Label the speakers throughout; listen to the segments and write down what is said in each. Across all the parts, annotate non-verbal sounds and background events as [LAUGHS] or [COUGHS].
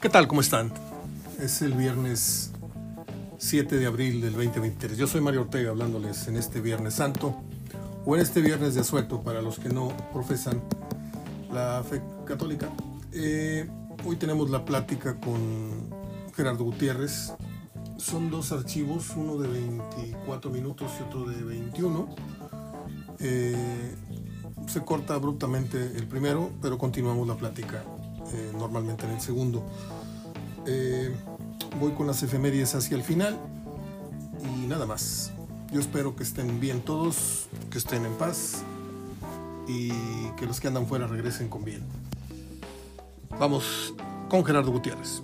Speaker 1: ¿Qué tal? ¿Cómo están? Es el viernes 7 de abril del 2023. Yo soy Mario Ortega hablándoles en este Viernes Santo o en este Viernes de Asueto para los que no profesan la fe católica. Eh, hoy tenemos la plática con Gerardo Gutiérrez. Son dos archivos, uno de 24 minutos y otro de 21. Eh, se corta abruptamente el primero, pero continuamos la plática eh, normalmente en el segundo. Eh, voy con las efemérides hacia el final y nada más. Yo espero que estén bien todos, que estén en paz y que los que andan fuera regresen con bien. Vamos con Gerardo Gutiérrez.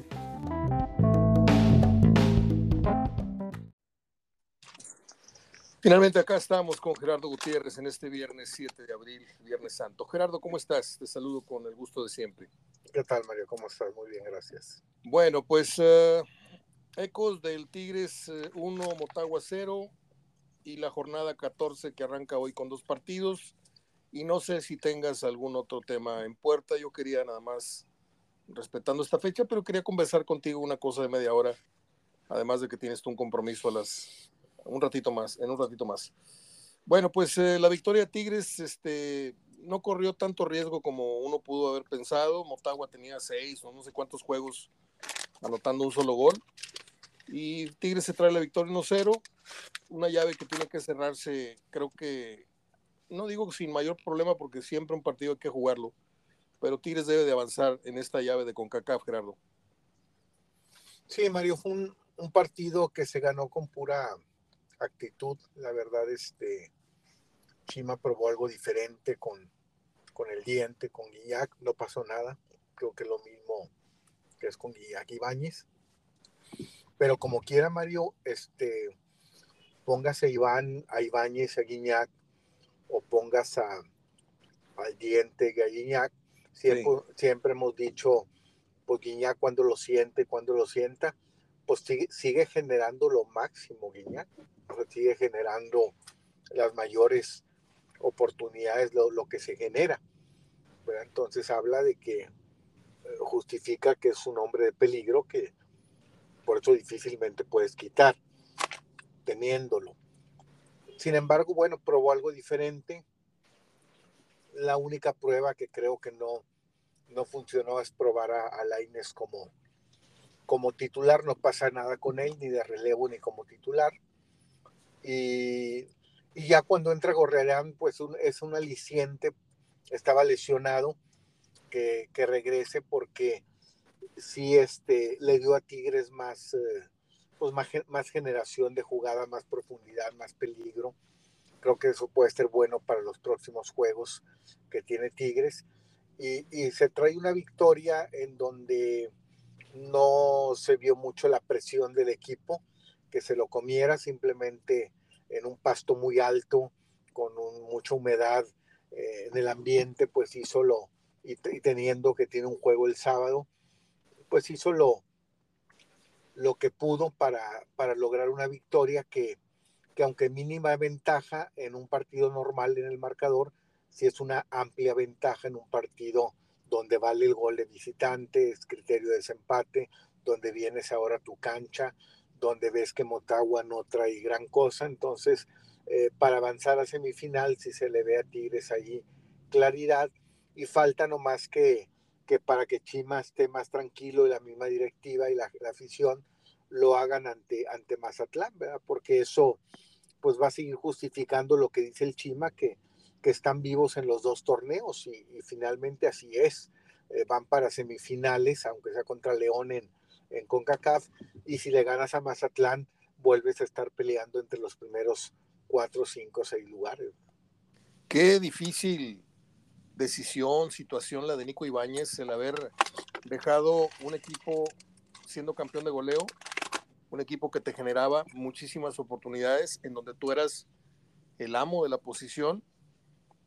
Speaker 1: Finalmente acá estamos con Gerardo Gutiérrez en este viernes 7 de abril, Viernes Santo. Gerardo, ¿cómo estás? Te saludo con el gusto de siempre.
Speaker 2: ¿Qué tal, Mario? ¿Cómo estás? Muy bien, gracias.
Speaker 1: Bueno, pues uh, ecos del Tigres 1, uh, Motagua 0 y la jornada 14 que arranca hoy con dos partidos. Y no sé si tengas algún otro tema en puerta. Yo quería nada más, respetando esta fecha, pero quería conversar contigo una cosa de media hora, además de que tienes tú un compromiso a las un ratito más, en un ratito más. Bueno, pues eh, la victoria de Tigres este, no corrió tanto riesgo como uno pudo haber pensado. Motagua tenía seis o no sé cuántos juegos anotando un solo gol. Y Tigres se trae la victoria 1-0. Una llave que tiene que cerrarse, creo que, no digo sin mayor problema porque siempre un partido hay que jugarlo, pero Tigres debe de avanzar en esta llave de CONCACAF, Gerardo.
Speaker 2: Sí, Mario, fue un, un partido que se ganó con pura actitud. La verdad, este Chima probó algo diferente con, con el diente, con Guillac, no pasó nada. Creo que lo mismo que es con Guillac Ibáñez. Pero como quiera, Mario, este, póngase a Iván, a Ibáñez, a Guiñac, o pongas a, al diente a Guiñac. Siempre, siempre hemos dicho, pues Guiñac cuando lo siente, cuando lo sienta, pues sigue, sigue generando lo máximo Guiñac sigue generando las mayores oportunidades, lo, lo que se genera. Entonces habla de que eh, justifica que es un hombre de peligro que por eso difícilmente puedes quitar teniéndolo. Sin embargo, bueno, probó algo diferente. La única prueba que creo que no, no funcionó es probar a, a como, como titular. No pasa nada con él, ni de relevo, ni como titular. Y, ya cuando entra Gorrearán, pues es un aliciente, estaba lesionado, que, regrese porque sí este, le dio a Tigres más, eh, pues más, más generación de jugada, más profundidad, más peligro. Creo que eso puede ser bueno para los próximos juegos que tiene Tigres. Y, y, se trae una victoria en donde no se vio mucho la presión del equipo que se lo comiera simplemente en un pasto muy alto, con mucha humedad eh, en el ambiente, pues hizo lo, y, teniendo que tiene un juego el sábado, pues hizo lo, lo que pudo para, para lograr una victoria que, que aunque mínima ventaja en un partido normal en el marcador, sí es una amplia ventaja en un partido donde vale el gol de visitante, es criterio de desempate, donde vienes ahora a tu cancha, donde ves que Motagua no trae gran cosa. Entonces, eh, para avanzar a semifinal, si se le ve a Tigres allí claridad y falta nomás que, que para que Chima esté más tranquilo y la misma directiva y la, afición lo hagan ante, ante Mazatlán, ¿verdad? Porque eso pues va a seguir justificando lo que dice el Chima, que, que están vivos en los dos torneos y, finalmente así es. Eh, van para semifinales, aunque sea contra León en, en CONCACAF y si le ganas a Mazatlán, vuelves a estar peleando entre los primeros cuatro, cinco, seis lugares.
Speaker 1: Qué difícil decisión, situación la de Nico Ibáñez, el haber dejado un equipo siendo campeón de goleo, un equipo que te generaba muchísimas oportunidades, en donde tú eras el amo de la posición,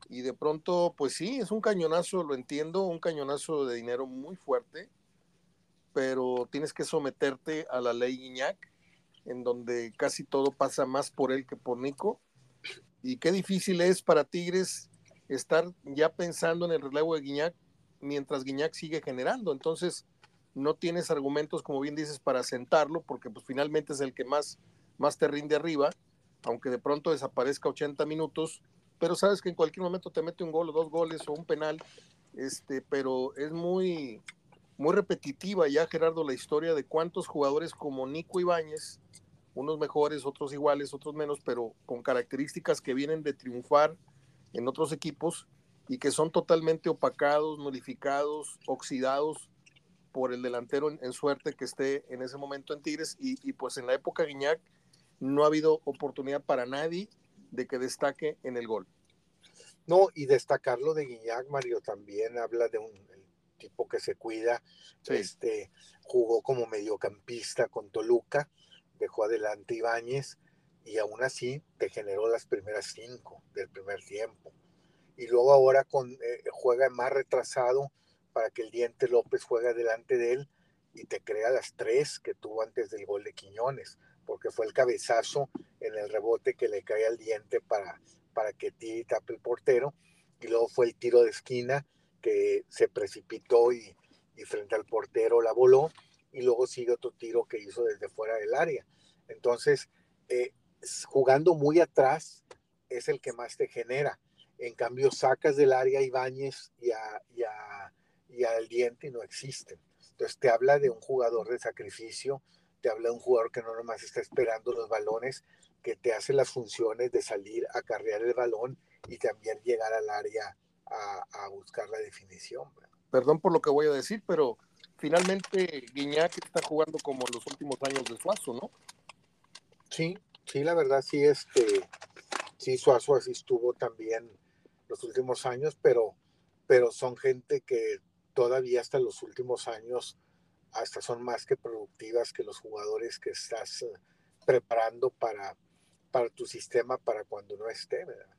Speaker 1: y de pronto, pues sí, es un cañonazo, lo entiendo, un cañonazo de dinero muy fuerte, pero tienes que someterte a la ley Guiñac, en donde casi todo pasa más por él que por Nico. Y qué difícil es para Tigres estar ya pensando en el relevo de Guiñac mientras Guiñac sigue generando. Entonces, no tienes argumentos, como bien dices, para sentarlo, porque pues finalmente es el que más, más te rinde arriba, aunque de pronto desaparezca 80 minutos, pero sabes que en cualquier momento te mete un gol o dos goles o un penal, este, pero es muy, muy repetitiva ya, Gerardo, la historia de cuántos jugadores como Nico Ibáñez, unos mejores, otros iguales, otros menos, pero con características que vienen de triunfar en otros equipos y que son totalmente opacados, nulificados, oxidados por el delantero en, suerte que esté en ese momento en Tigres y, pues en la época Guiñac no ha habido oportunidad para nadie de que destaque en el gol.
Speaker 2: No, y destacarlo de Guiñac, Mario, también habla de un tipo que se cuida, este, jugó como mediocampista con Toluca, dejó adelante Ibáñez y aún así te generó las primeras cinco del primer tiempo. Y luego ahora con, eh, juega más retrasado para que el Diente López juegue delante de él y te crea las tres que tuvo antes del gol de Quiñones, porque fue el cabezazo en el rebote que le cae al Diente para, para que tire y tape el portero, y luego fue el tiro de esquina que se precipitó y, y frente al portero la voló, y luego sigue otro tiro que hizo desde fuera del área. Entonces, eh, jugando muy atrás es el que más te genera. En cambio, sacas del área a Ibáñez y, a, y, al diente y no existen. Entonces, te habla de un jugador de sacrificio, te habla de un jugador que no nomás está esperando los balones, que te hace las funciones de salir a carrear el balón y también llegar al área a, a buscar la definición.
Speaker 1: Perdón por lo que voy a decir, pero finalmente Guiñac está jugando como los últimos años de Suazo, ¿no?
Speaker 2: Sí, sí, la verdad sí, este, sí, Suazo así estuvo también los últimos años, pero, pero son gente que todavía hasta los últimos años hasta son más que productivas que los jugadores que estás eh, preparando para, para tu sistema para cuando no esté, ¿verdad?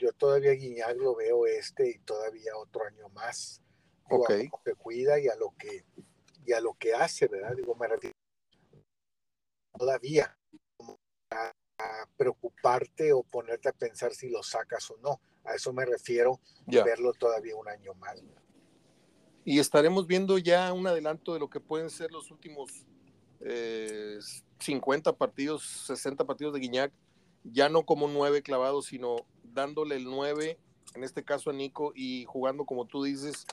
Speaker 2: Yo todavía Guiñac lo veo este y todavía otro año más okay. a lo que cuida y a lo que, y a lo que hace, ¿verdad? Digo, me refiero todavía a, preocuparte o ponerte a pensar si lo sacas o no. A eso me refiero, verlo todavía un año más.
Speaker 1: Y estaremos viendo ya un adelanto de lo que pueden ser los últimos 50 eh, partidos, 60 partidos de Guiñac, ya no como nueve clavados, sino dándole el 9, en este caso a Nico, y jugando como tú dices,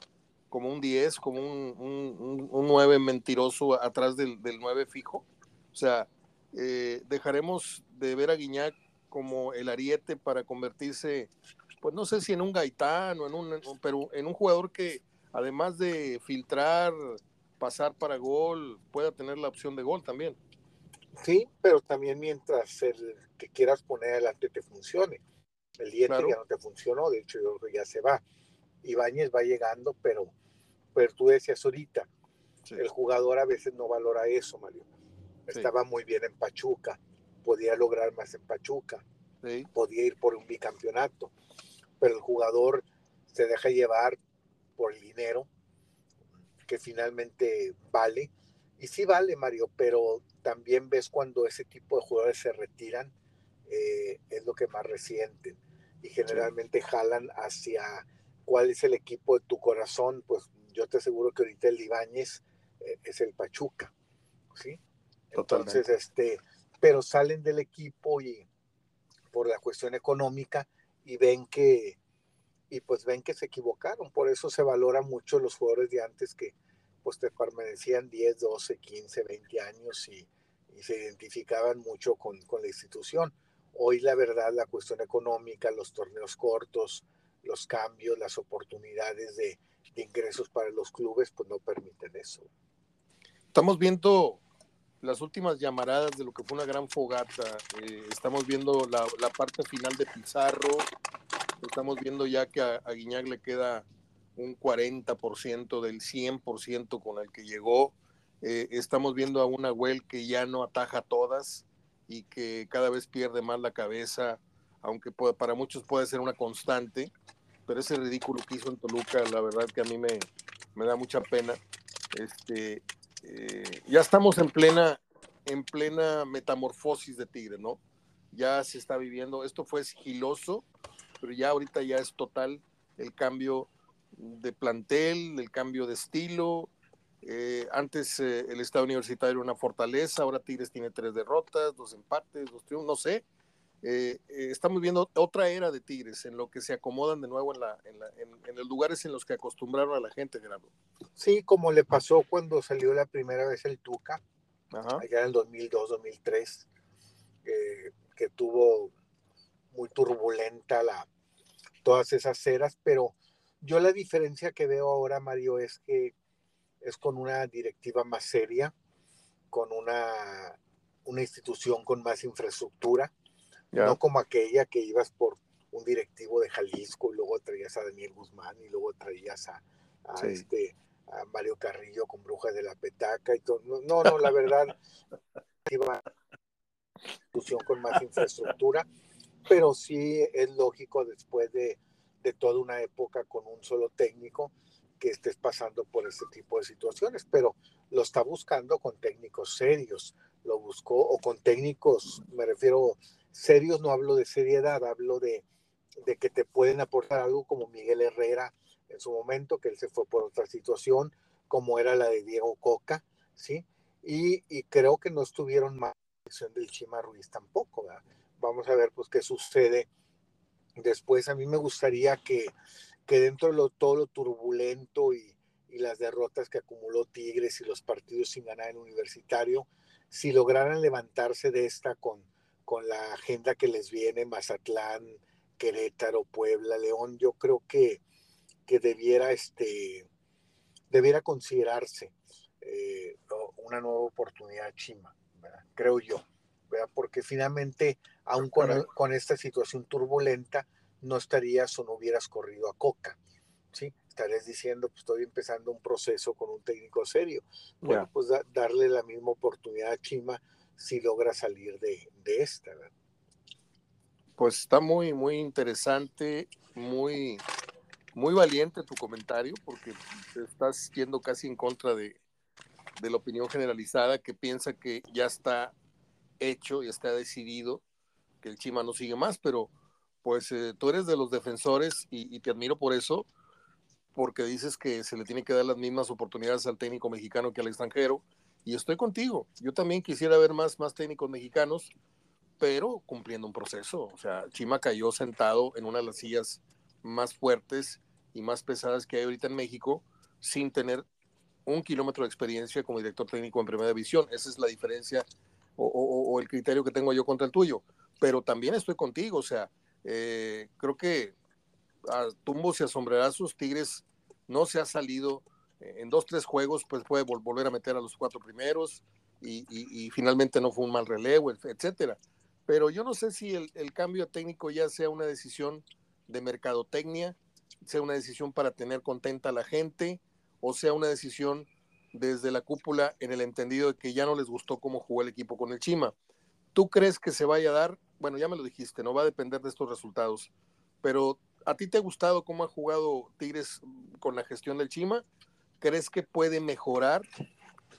Speaker 1: como un 10, como un, un, 9 mentiroso atrás del, del 9 fijo. O sea, eh, dejaremos de ver a Guiñac como el ariete para convertirse, pues no sé si en un gaitán en un, pero en un jugador que además de filtrar, pasar para gol, pueda tener la opción de gol también.
Speaker 2: Sí, pero también mientras el que quieras poner adelante te funcione. El 10 ya no te funcionó, de hecho yo creo que ya se va. Ibáñez va llegando, pero, pero tú decías ahorita, el jugador a veces no valora eso, Mario. Estaba muy bien en Pachuca, podía lograr más en Pachuca, podía ir por un bicampeonato, pero el jugador se deja llevar por el dinero que finalmente vale. Y sí vale, Mario, pero también ves cuando ese tipo de jugadores se retiran, eh, es lo que más resienten y generalmente jalan hacia cuál es el equipo de tu corazón, pues yo te aseguro que ahorita el Ibáñez eh, es el Pachuca, ¿sí? Entonces, este, pero salen del equipo y por la cuestión económica y ven que, y pues ven que se equivocaron, por eso se valora mucho los jugadores de antes que pues te permanecían 10, 12, 15, 20 años y, y se identificaban mucho con, con la institución. Hoy la verdad, la cuestión económica, los torneos cortos, los cambios, las oportunidades de, ingresos para los clubes, pues no permiten eso.
Speaker 1: Estamos viendo las últimas llamaradas de lo que fue una gran fogata. Eh, estamos viendo la, parte final de Pizarro. Estamos viendo ya que a, Guiñac le queda un 40% del 100% con el que llegó. Eh, estamos viendo a una Well que ya no ataja todas y que cada vez pierde más la cabeza, aunque para muchos puede ser una constante pero ese ridículo que hizo en Toluca, la verdad que a mí me, da mucha pena. Este, eh, ya estamos en plena, en plena metamorfosis de Tigre, ¿no? Ya se está viviendo, esto fue sigiloso, pero ya ahorita ya es total el cambio de plantel, el cambio de estilo, Eh, antes eh, el Estado Universitario era una fortaleza, ahora Tigres tiene tres derrotas, dos empates, dos triunfos, no sé. Eh, estamos viendo otra era de Tigres en lo que se acomodan de nuevo en, la, en, la, en, los lugares en los que acostumbraron a la gente, Gerardo.
Speaker 2: Sí, como le pasó cuando salió la primera vez el Tuca, allá en el 2002, 2003, que tuvo muy turbulenta la, todas esas eras, pero yo la diferencia que veo ahora, Mario, es que es con una directiva más seria, con una, una institución con más infraestructura, no como aquella que ibas por un directivo de Jalisco y luego traías a Daniel Guzmán y luego traías a, este a Mario Carrillo con Brujas de la Petaca y todo. No, no, la verdad, [LAUGHS] iba institución con más infraestructura, pero sí es lógico después de, de toda una época con un solo técnico, que estés pasando por este tipo de situaciones, pero lo está buscando con técnicos serios, lo buscó o con técnicos, me refiero serios, no hablo de seriedad, hablo de, que te pueden aportar algo como Miguel Herrera en su momento, que él se fue por otra situación, como era la de Diego Coca, ¿sí? Y, creo que no estuvieron mal del Chima Ruiz tampoco, ¿verdad? Vamos a ver pues qué sucede después. A mí me gustaría que que dentro de todo lo turbulento y, las derrotas que acumuló Tigres y los partidos sin ganar en universitario, si lograran levantarse de esta con, con la agenda que les viene, Mazatlán, Querétaro, Puebla, León, yo creo que, que debiera, este, debiera considerarse eh, una nueva oportunidad Chima, creo yo, porque finalmente, aún con, con esta situación turbulenta, no estarías o no hubieras corrido a Coca. ¿sí? Estarías diciendo, pues estoy empezando un proceso con un técnico serio. Bueno, pues darle la misma oportunidad a Chima si logra salir de, esta.
Speaker 1: Pues está muy, muy interesante, muy, muy valiente tu comentario, porque estás yendo casi en contra de, de la opinión generalizada que piensa que ya está hecho y está decidido que el Chima no sigue más, pero pues eh, tú eres de los defensores y, te admiro por eso, porque dices que se le tiene que dar las mismas oportunidades al técnico mexicano que al extranjero, y estoy contigo. Yo también quisiera ver más, más técnicos mexicanos, pero cumpliendo un proceso. O sea, Chima cayó sentado en una de las sillas más fuertes y más pesadas que hay ahorita en México, sin tener un kilómetro de experiencia como director técnico en primera división. Esa es la diferencia o, o el criterio que tengo yo contra el tuyo. Pero también estoy contigo, o sea, eh, creo que a tumbos y a sombrerazos Tigres no se ha salido eh, en dos, tres juegos, pues puede volver a meter a los cuatro primeros y, finalmente no fue un mal relevo, etcétera. Pero yo no sé si el, el, cambio técnico ya sea una decisión de mercadotecnia, sea una decisión para tener contenta a la gente o sea una decisión desde la cúpula en el entendido de que ya no les gustó cómo jugó el equipo con el Chima. ¿Tú crees que se vaya a dar? Bueno, ya me lo dijiste, no va a depender de estos resultados, pero ¿a ti te ha gustado cómo ha jugado Tigres con la gestión del Chima? ¿Crees que puede mejorar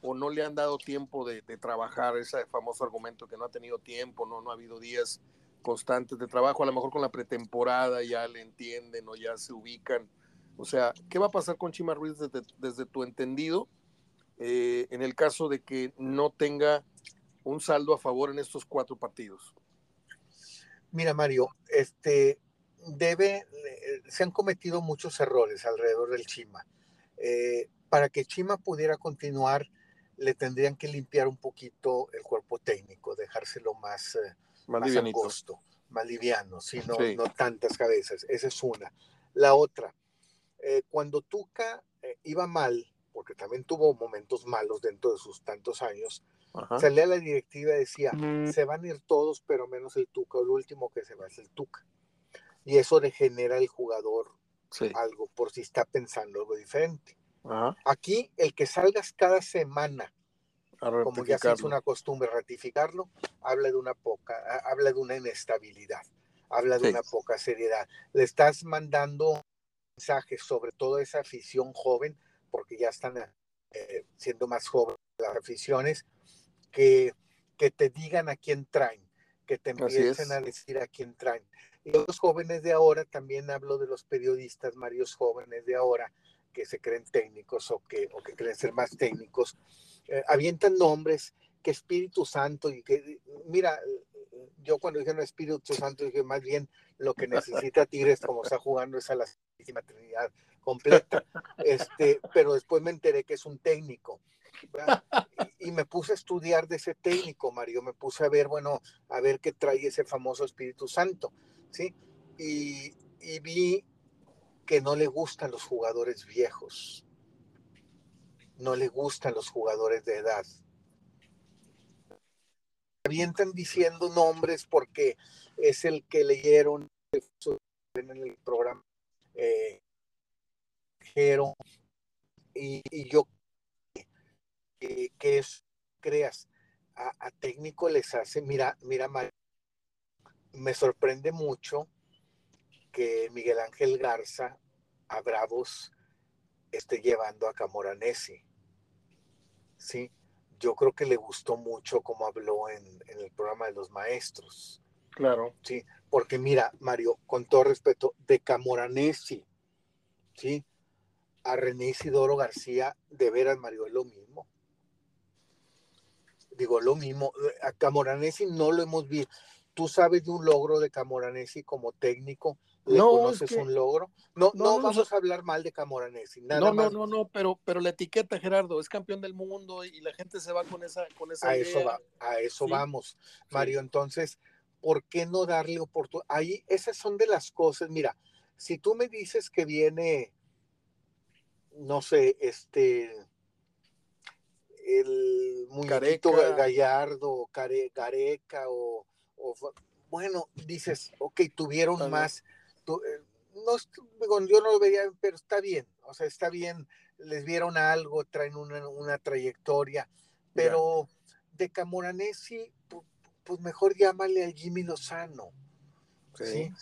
Speaker 1: o no le han dado tiempo de, trabajar ese famoso argumento que no ha tenido tiempo, no, no ha habido días constantes de trabajo, a lo mejor con la pretemporada ya le entienden o ya se ubican. O sea, ¿qué va a pasar con Chima Ruiz desde, tu entendido eh, en el caso de que no tenga un saldo a favor en estos cuatro partidos?
Speaker 2: Mira, Mario, este debe, eh, se han cometido muchos errores alrededor del Chima. Eh, para que Chima pudiera continuar, le tendrían que limpiar un poquito el cuerpo técnico, dejárselo más, eh, más, más angosto, más liviano, sino no tantas cabezas. Esa es una. La otra, cuando Tuca iba mal, porque también tuvo momentos malos dentro de sus tantos años, salía la directiva y decía, se van a ir todos, pero menos el Tuca, el último que se va es el Tuca. Y eso le genera al jugador algo, por si está pensando algo diferente. Aquí, el que salgas cada semana, como ya se hizo una costumbre ratificarlo, habla de una poca, habla de una inestabilidad, habla de una poca seriedad. Le estás mandando mensajes sobre toda esa afición joven, porque ya están eh, siendo más jóvenes las aficiones, que, que te digan a quién traen, que te empiecen a decir a quién traen. Y los jóvenes de ahora, también hablo de los periodistas, Marios jóvenes de ahora, que se creen técnicos o que, o que creen ser más técnicos, eh, avientan nombres que Espíritu Santo y que, mira, yo cuando dije no Espíritu Santo dije más bien lo que necesita Tigres como está jugando es a la Santísima Trinidad completa, [LAUGHS] este, pero después me enteré que es un técnico. Y, me puse a estudiar de ese técnico, Mario, me puse a ver, bueno, a ver qué trae ese famoso Espíritu Santo, ¿sí? Y, y vi que no le gustan los jugadores viejos, no le gustan los jugadores de edad. Avientan diciendo nombres porque es el que leyeron en el programa eh, y, y, yo que, que es, creas, a, a, técnico les hace, mira, mira, me sorprende mucho que Miguel Ángel Garza a Bravos esté llevando a Camoranesi. Sí, yo creo que le gustó mucho como habló en, en, el programa de los maestros.
Speaker 1: Claro.
Speaker 2: Sí, porque mira, Mario, con todo respeto, de Camoranesi, sí, a René Isidoro García, de veras, Mario, es lo mismo. Digo, lo mismo. A Camoranesi no lo hemos visto. Tú sabes de un logro de Camoranesi como técnico ¿Le no, conoces es que, un logro? No, no, no vamos no, a hablar mal de Camoranesi. Nada
Speaker 1: no,
Speaker 2: más.
Speaker 1: no, no, no, pero, pero la etiqueta, Gerardo, es campeón del mundo y la gente se va con esa, con esa
Speaker 2: a
Speaker 1: idea.
Speaker 2: Eso va, a eso sí. vamos, Mario. Sí. Entonces, ¿por qué no darle oportunidad? Ahí, esas son de las cosas. Mira, si tú me dices que viene, no sé, este, el muñequito Careca. gallardo, care, Gareca o, o, bueno, dices, ok, tuvieron más eh, no, yo no lo veía, pero está bien, o sea, está bien, les vieron algo, traen una, una trayectoria, pero yeah. de Camoranesi, pues, pues, mejor llámale a Jimmy Lozano, ¿sí? ¿sí?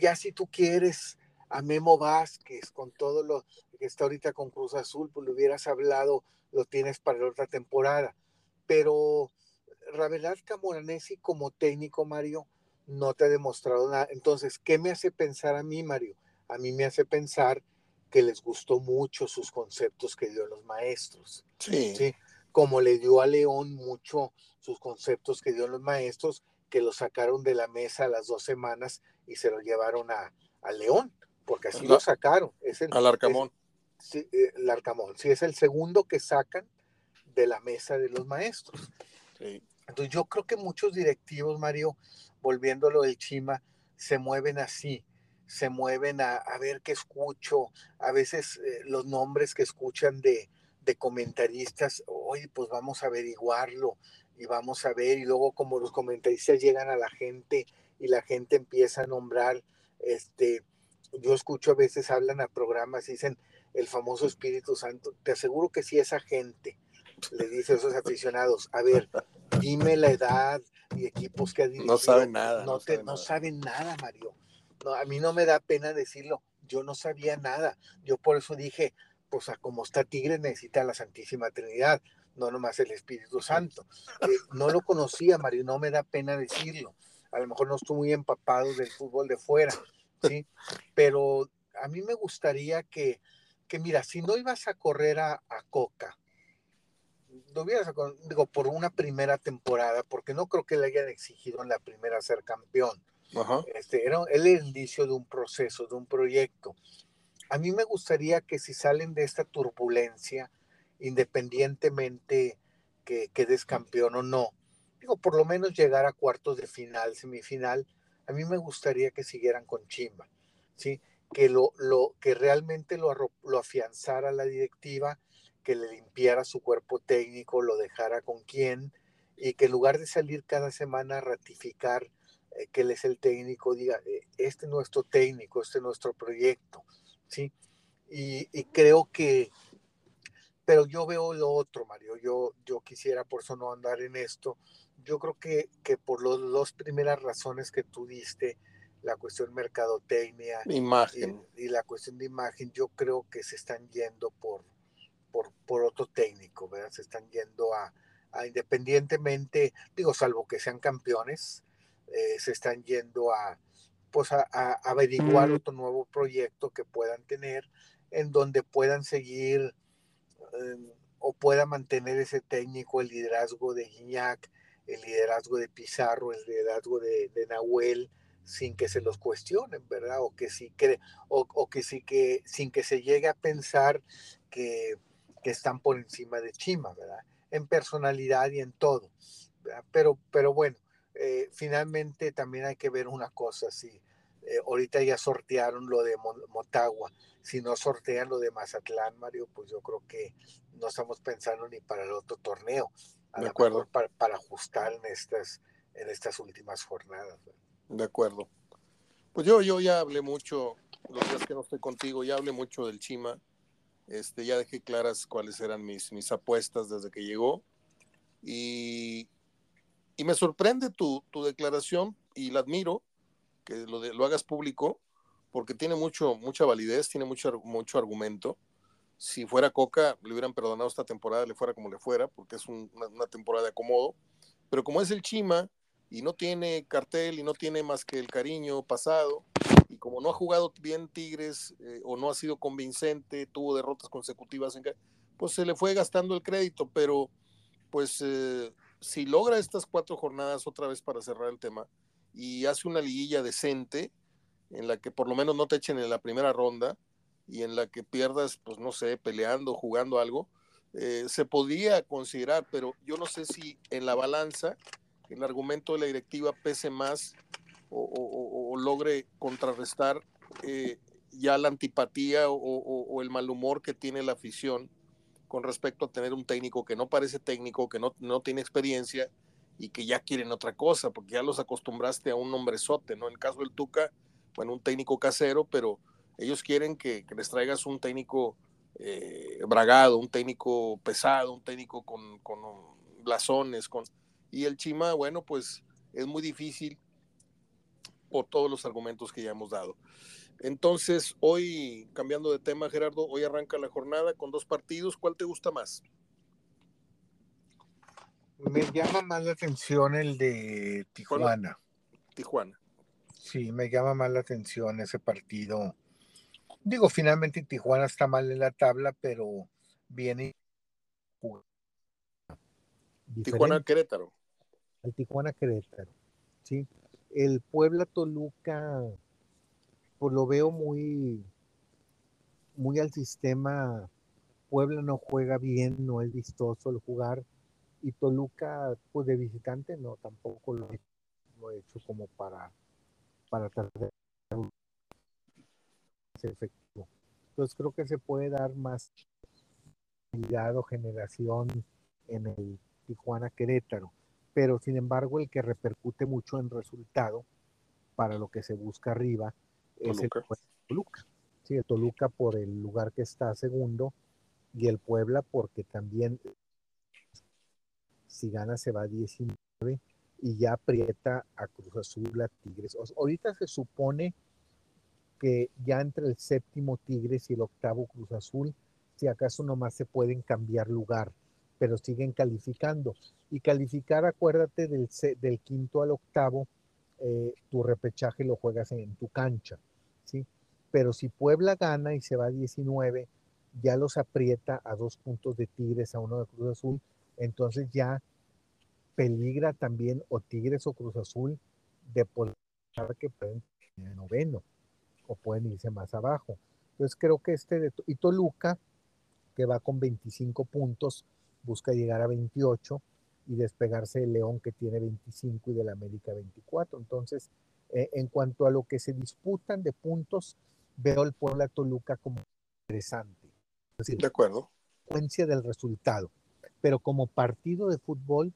Speaker 2: Ya si tú quieres a Memo Vázquez, con todo lo que está ahorita con Cruz Azul, pues le hubieras hablado, lo tienes para la otra temporada, pero Ravelar Camoranesi como técnico, Mario, no te ha demostrado nada. Entonces, ¿qué me hace pensar a mí, Mario? A mí me hace pensar que les gustó mucho sus conceptos que dio los maestros.
Speaker 1: Sí.
Speaker 2: ¿sí? Como le dio a León mucho sus conceptos que dio los maestros, que lo sacaron de la mesa a las dos semanas y se lo llevaron a, a León, porque así lo sacaron. Es el,
Speaker 1: al Arcamón.
Speaker 2: Sí, eh, el Arcamón. Sí, es el segundo que sacan de la mesa de los maestros.
Speaker 1: Sí.
Speaker 2: Entonces yo creo que muchos directivos, Mario, volviéndolo del Chima, se mueven así, se mueven a, a ver qué escucho, a veces eh, los nombres que escuchan de, de comentaristas, oye, pues vamos a averiguarlo y vamos a ver, y luego como los comentaristas llegan a la gente y la gente empieza a nombrar, este, yo escucho a veces hablan a programas y dicen el famoso Espíritu Santo, te aseguro que si esa gente le dice a esos aficionados, a ver, dime la edad y equipos que ha dirigido.
Speaker 1: No saben nada.
Speaker 2: No,
Speaker 1: no,
Speaker 2: te,
Speaker 1: saben,
Speaker 2: no
Speaker 1: nada.
Speaker 2: saben nada, Mario. No, a mí no me da pena decirlo. Yo no sabía nada. Yo por eso dije, pues a como está Tigre necesita la Santísima Trinidad, no nomás el Espíritu Santo. Eh, no lo conocía, Mario, no me da pena decirlo. A lo mejor no estoy muy empapado del fútbol de fuera, ¿sí? Pero a mí me gustaría que, que mira, si no ibas a correr a, a Coca, lo hubieras, digo, por una primera temporada, porque no creo que le hayan exigido en la primera ser campeón.
Speaker 1: Ajá.
Speaker 2: Este, era el inicio de un proceso, de un proyecto. A mí me gustaría que si salen de esta turbulencia, independientemente que quedes campeón o no, digo, por lo menos llegar a cuartos de final, semifinal, a mí me gustaría que siguieran con Chimba, ¿sí? Que, lo, lo, que realmente lo, lo afianzara la directiva, que le limpiara su cuerpo técnico, lo dejara con quién, y que en lugar de salir cada semana a ratificar eh, que él es el técnico, diga, eh, este es nuestro técnico, este es nuestro proyecto, ¿sí? Y, y, creo que, pero yo veo lo otro, Mario, yo, yo quisiera por eso no andar en esto, yo creo que, que por las dos primeras razones que tú diste, la cuestión mercadotecnia
Speaker 1: imagen.
Speaker 2: Y, y la cuestión de imagen, yo creo que se están yendo por, por, por otro técnico, ¿verdad? Se están yendo a, a independientemente, digo, salvo que sean campeones, eh, se están yendo a, pues a, a averiguar otro nuevo proyecto que puedan tener en donde puedan seguir em, o pueda mantener ese técnico el liderazgo de Guiñac, el liderazgo de Pizarro, el liderazgo de, Nahuel, sin que se los cuestionen, ¿verdad? O que sí que, o, que sí que, sin que se llegue a pensar que, están por encima de Chima, ¿verdad? En personalidad y en todo. Pero, pero bueno, eh, finalmente también hay que ver una cosa, sí. Eh, ahorita ya sortearon lo de Motagua. Si no sortean lo de Mazatlán, Mario, pues yo creo que no estamos pensando ni para el otro torneo.
Speaker 1: de acuerdo.
Speaker 2: Para, ajustar en estas, en estas últimas jornadas.
Speaker 1: De acuerdo. Pues yo, yo ya hablé mucho, los días que no estoy contigo, ya hablé mucho del Chima. Este, ya dejé claras cuáles eran mis, mis apuestas desde que llegó. Y, y me sorprende tu, tu declaración y la admiro, que lo, lo hagas público, porque tiene mucho, mucha validez, tiene mucho, mucho argumento. Si fuera Coca, le hubieran perdonado esta temporada, le fuera como le fuera, porque es una, temporada de acomodo. Pero como es el Chima y no tiene cartel y no tiene más que el cariño pasado, y como no ha jugado bien Tigres eh, o no ha sido convincente, tuvo derrotas consecutivas, pues se le fue gastando el crédito. Pero pues eh, si logra estas cuatro jornadas otra vez para cerrar el tema y hace una liguilla decente, en la que por lo menos no te echen en la primera ronda y en la que pierdas, pues no sé, peleando, jugando algo, eh, se podía considerar, pero yo no sé si en la balanza el argumento de la directiva pese más o, logre contrarrestar eh, ya la antipatía o, el mal humor que tiene la afición con respecto a tener un técnico que no parece técnico, que no, no tiene experiencia y que ya quieren otra cosa, porque ya los acostumbraste a un hombrezote, ¿no? En el caso del Tuca, bueno, un técnico casero, pero ellos quieren que, les traigas un técnico eh, bragado, un técnico pesado, un técnico con, con blasones, con... Y el Chima, bueno, pues es muy difícil por todos los argumentos que ya hemos dado. Entonces, hoy, cambiando de tema, Gerardo, hoy arranca la jornada con dos partidos. ¿Cuál te gusta más?
Speaker 2: Me llama más la atención el de Tijuana.
Speaker 1: Tijuana.
Speaker 2: Sí, me llama más la atención ese partido. Digo, finalmente Tijuana está mal en la tabla, pero viene.
Speaker 1: Tijuana Querétaro.
Speaker 2: El Tijuana Querétaro. Sí. El Puebla Toluca pues lo veo muy, muy al sistema. Puebla no juega bien, no es vistoso el jugar. Y Toluca, pues de visitante, no, tampoco lo, he hecho como para, para tratar efectivo. Entonces creo que se puede dar más o generación en el Tijuana Querétaro, pero sin embargo el que repercute mucho en resultado para lo que se busca arriba es el Toluca. Sí, el Toluca por el lugar que está segundo y el Puebla porque también si gana se va a 19 y ya aprieta a Cruz Azul, a Tigres. ahorita se supone que ya entre el séptimo Tigres y el octavo Cruz Azul, si acaso nomás se pueden cambiar lugar, pero siguen calificando. Y calificar, acuérdate, del, del quinto al octavo, eh, tu repechaje lo juegas en tu cancha. Pero si Puebla gana y se va a 19, ya los aprieta a dos puntos de Tigres, a uno de Cruz Azul, entonces ya peligra también o Tigres o Cruz Azul de poder que pueden tener noveno o pueden irse más abajo. Entonces creo que este de y Toluca, que va con 25 puntos, busca llegar a 28 y despegarse de León que tiene 25 y del América 24. Entonces, eh, en cuanto a lo que se disputan de puntos, veo el Puebla Toluca como interesante.
Speaker 1: de acuerdo.
Speaker 2: Consecuencia del resultado. Pero como partido de fútbol,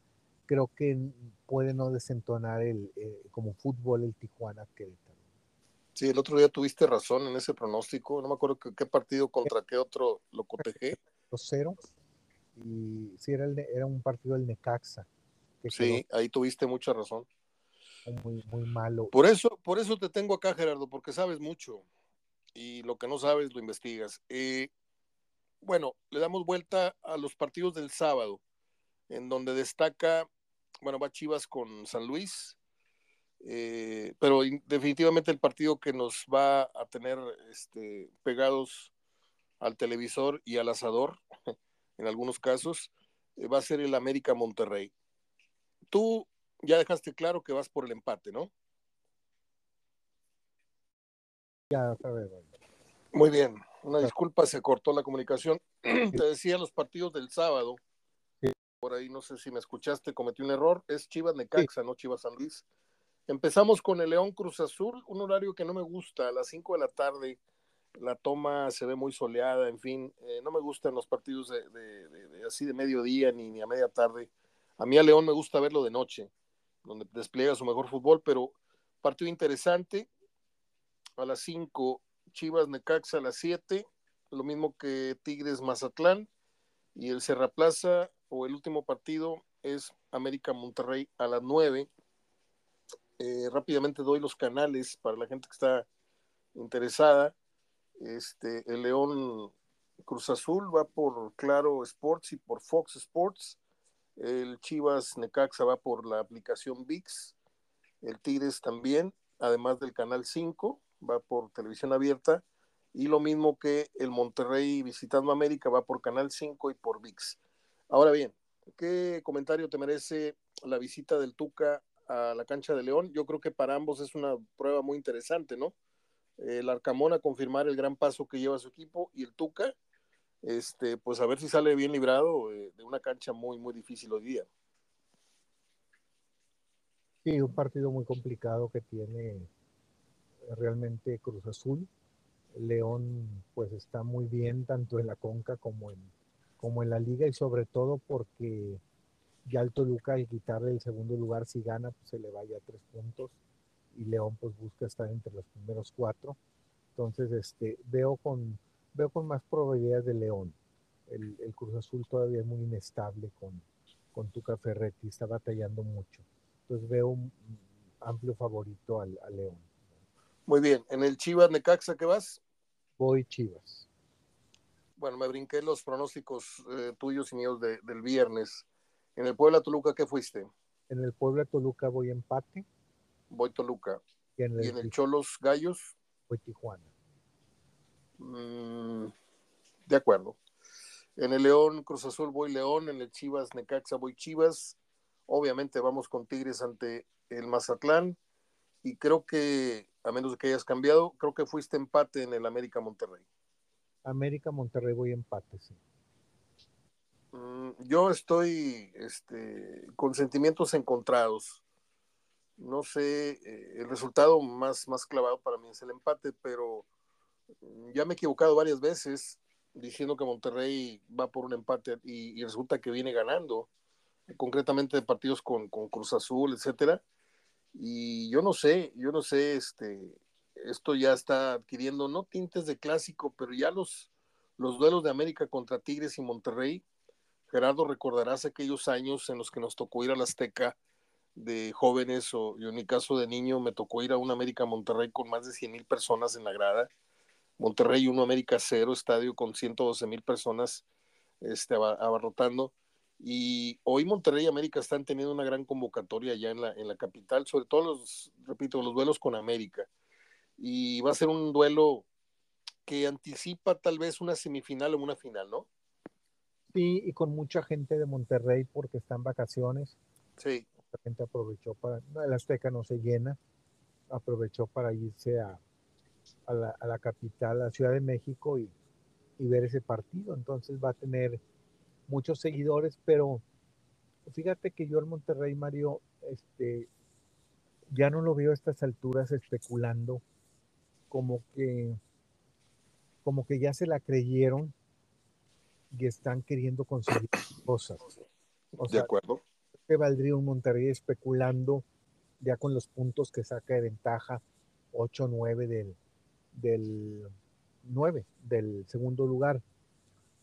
Speaker 2: creo que puede no desentonar el, eh, como fútbol el Tijuana Querétaro.
Speaker 1: Sí, el otro día tuviste razón en ese pronóstico. No me acuerdo qué, partido contra qué otro lo cotejé.
Speaker 2: Cero. Y sí, era, era un partido del Necaxa.
Speaker 1: Sí, ahí tuviste mucha razón.
Speaker 2: Muy, muy malo.
Speaker 1: Por eso, por eso te tengo acá, Gerardo, porque sabes mucho y lo que no sabes lo investigas. Eh, bueno, le damos vuelta a los partidos del sábado, en donde destaca, bueno, va Chivas con San Luis, eh, pero definitivamente el partido que nos va a tener este, pegados al televisor y al asador, en algunos casos, eh, va a ser el América Monterrey. Tú ya dejaste claro que vas por el empate, ¿no?
Speaker 2: Ya,
Speaker 1: Muy bien, una disculpa, se cortó la comunicación. [CLEARS THROAT] Te decía los partidos del sábado, por ahí no sé si me escuchaste, cometí un error, es Chivas Necaxa, no Chivas San Luis. Empezamos con el León Cruz Azul, un horario que no me gusta, a las 5 de la tarde, la toma se ve muy soleada, en fin, eh, no me gustan los partidos de, así de mediodía ni, ni a media tarde. A mí a León me gusta verlo de noche, donde despliega su mejor fútbol, pero partido interesante. A las 5, Chivas Necaxa a las 7, lo mismo que Tigres Mazatlán. Y el Serra Plaza, o el último partido, es América Monterrey a las 9. Eh, rápidamente doy los canales para la gente que está interesada. Este, el León Cruz Azul va por Claro Sports y por Fox Sports. El Chivas Necaxa va por la aplicación VIX. El Tigres también, además del Canal 5, va por televisión abierta. Y lo mismo que el Monterrey visitando América va por Canal 5 y por VIX. Ahora bien, ¿qué comentario te merece la visita del Tuca a la cancha de León? Yo creo que para ambos es una prueba muy interesante, ¿no? El Arcamón a confirmar el gran paso que lleva su equipo y el Tuca, este, pues a ver si sale bien librado eh, de una cancha muy, muy difícil hoy día.
Speaker 2: Sí, un partido muy complicado que tiene realmente Cruz Azul. León pues está muy bien tanto en la Conca como en, como en la liga y sobre todo porque ya el Toluca al quitarle el segundo lugar si gana pues se le vaya tres puntos y León pues busca estar entre los primeros cuatro. Entonces, este, veo con, veo con más probabilidades de León. El, Cruz Azul todavía es muy inestable con, con Tuca Ferretti, está batallando mucho. Entonces veo un amplio favorito al, a León.
Speaker 1: Muy bien, en el Chivas Necaxa, ¿qué vas?
Speaker 2: Voy Chivas.
Speaker 1: Bueno, me brinqué los pronósticos eh, tuyos y míos del viernes. En el Puebla Toluca, ¿qué fuiste?
Speaker 2: En el Puebla Toluca voy empate
Speaker 1: voy Toluca. ¿Y en el, Cholos Gallos?
Speaker 2: Voy Tijuana.
Speaker 1: Mm, de acuerdo. En el León Cruz Azul voy León, en el Chivas Necaxa voy Chivas. Obviamente vamos con Tigres ante el Mazatlán. Y creo que, a menos de que hayas cambiado, creo que fuiste empate en el América Monterrey.
Speaker 2: América Monterrey voy empate, sí.
Speaker 1: Mm, yo estoy este, con sentimientos encontrados no sé, eh, el resultado más, más clavado para mí es el empate, pero mm, ya me he equivocado varias veces diciendo que Monterrey va por un empate y, resulta que viene ganando, concretamente de partidos con, Cruz Azul, etcétera. Y yo no sé, yo no sé, este, esto ya está adquiriendo no tintes de clásico, pero ya los, los duelos de América contra Tigres y Monterrey. Gerardo, recordarás aquellos años en los que nos tocó ir a Azteca de jóvenes o yo en mi caso de niño me tocó ir a un América Monterrey con más de 100 mil personas en la grada. Monterrey 1 América 0, estadio con 112 mil personas este, abarrotando. Y hoy Monterrey y América están teniendo una gran convocatoria ya en la, en la capital, sobre todo los, repito, los duelos con América. Y va a ser un duelo que anticipa tal vez una semifinal o una final, ¿no?
Speaker 2: Sí, y con mucha gente de Monterrey porque están vacaciones.
Speaker 1: Sí
Speaker 2: gente aprovechó para, el Azteca no se llena, aprovechó para irse a, a, la, a la, capital, a Ciudad de México y, y, ver ese partido. Entonces va a tener muchos seguidores, pero fíjate que yo en Monterrey, Mario, este, ya no lo veo a estas alturas especulando, como que, como que ya se la creyeron y están queriendo conseguir cosas.
Speaker 1: de acuerdo
Speaker 2: que valdría un Monterrey especulando ya con los puntos que saca de ventaja 8-9 del, del 9 del segundo lugar.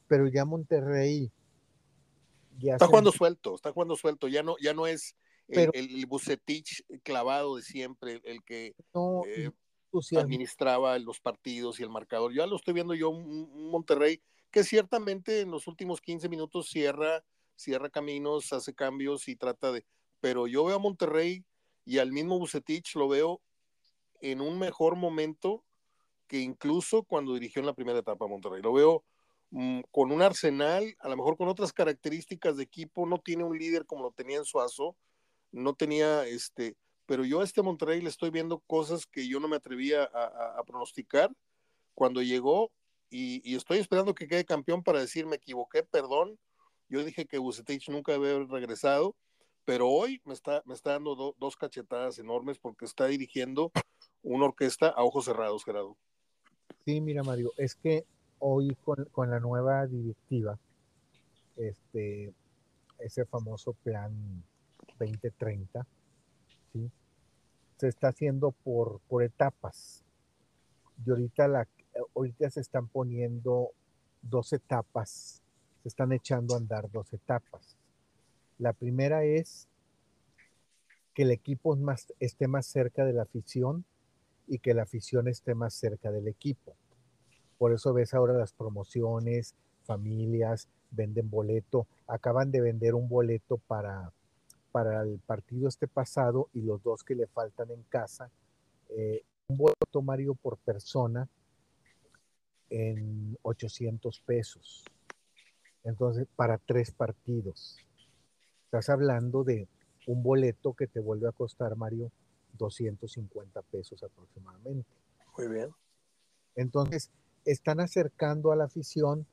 Speaker 2: Pero ya Monterrey
Speaker 1: ya está jugando suelto, está jugando suelto, ya no, ya no es el, el, Bucetich clavado de siempre, el que eh, administraba los partidos y el marcador. Ya lo estoy viendo yo, un Monterrey que ciertamente en los últimos 15 minutos cierra cierra caminos, hace cambios y trata de... Pero yo veo a Monterrey y al mismo Bucetich lo veo en un mejor momento que incluso cuando dirigió en la primera etapa a Monterrey. Lo veo mm, con un arsenal, a lo mejor con otras características de equipo, no tiene un líder como lo tenía en Suazo, no tenía este, pero yo a este Monterrey le estoy viendo cosas que yo no me atrevía a, pronosticar cuando llegó y, estoy esperando que quede campeón para decir me equivoqué, perdón. Yo dije que Bucetich nunca haber regresado, pero hoy me está, me está dando dos cachetadas enormes porque está dirigiendo una orquesta a ojos cerrados, Gerardo.
Speaker 2: Sí, mira, Mario, es que hoy con, con la nueva directiva, este, ese famoso plan 2030, ¿sí? se está haciendo por, por etapas. Y ahorita, la, ahorita se están poniendo dos etapas, se están echando a andar dos etapas. La primera es que el equipo esté más cerca de la afición y que la afición esté más cerca del equipo. Por eso ves ahora las promociones, familias, venden boleto. Acaban de vender un boleto para para el partido este pasado y los dos que le faltan en casa, eh, un voto Mario por persona en 800 pesos. Entonces, para tres partidos. Estás hablando de un boleto que te vuelve a costar, Mario, 250 pesos aproximadamente.
Speaker 1: Muy bien.
Speaker 2: Entonces, están acercando a la afición,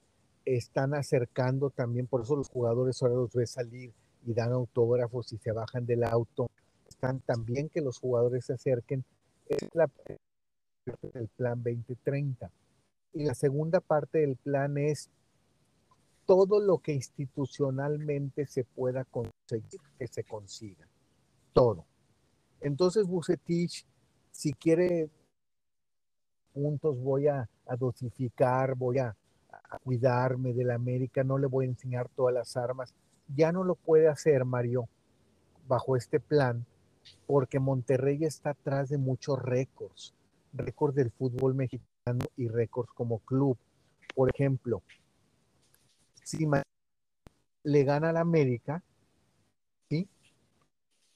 Speaker 2: están acercando también, por eso los jugadores ahora los ves salir y dan autógrafos y se bajan del auto. Están también que los jugadores se acerquen. Es la, el plan 2030. Y la segunda parte del plan es todo lo que institucionalmente se pueda conseguir, que se consiga. Todo. Entonces, Bucetich, si quiere puntos, voy a, dosificar, voy a, a, cuidarme de la América, no le voy a enseñar todas las armas ya no lo puede hacer Mario bajo este plan porque Monterrey está atrás de muchos récords, récords del fútbol mexicano y récords como club. Por ejemplo, si le gana al América, ¿sí?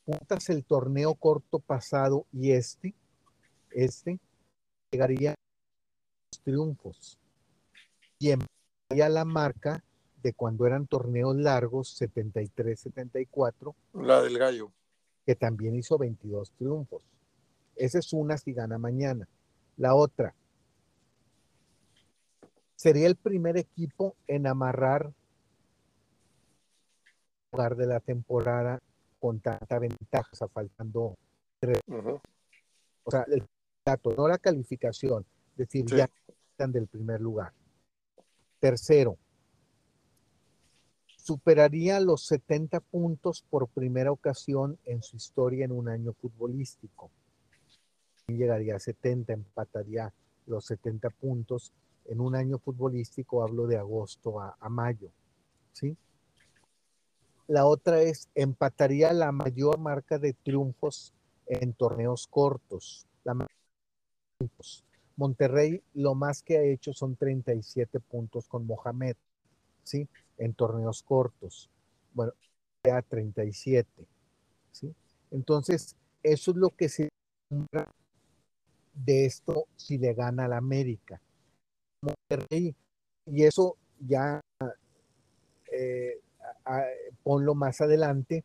Speaker 2: Juntas el torneo corto pasado y este, este, llegaría a los triunfos. Y a la marca de cuando eran torneos largos, 73-74.
Speaker 1: La del gallo.
Speaker 2: Que también hizo 22 triunfos. Esa es una si gana mañana. La otra, sería el primer equipo en amarrar lugar de la temporada con tanta ventaja, o sea, faltando tres. O sea, el dato, no la calificación, es decir, ya están del primer lugar. Tercero, superaría los 70 puntos por primera ocasión en su historia en un año futbolístico. Y llegaría a 70, empataría los 70 puntos en un año futbolístico, hablo de agosto a, mayo. ¿sí? La otra es, empataría la mayor marca de triunfos en torneos cortos. La Monterrey lo más que ha hecho son 37 puntos con Mohamed. ¿sí? en torneos cortos. Bueno, ya 37. ¿sí? Entonces, eso es lo que se de esto si le gana al América. Y eso ya eh, ponlo más adelante,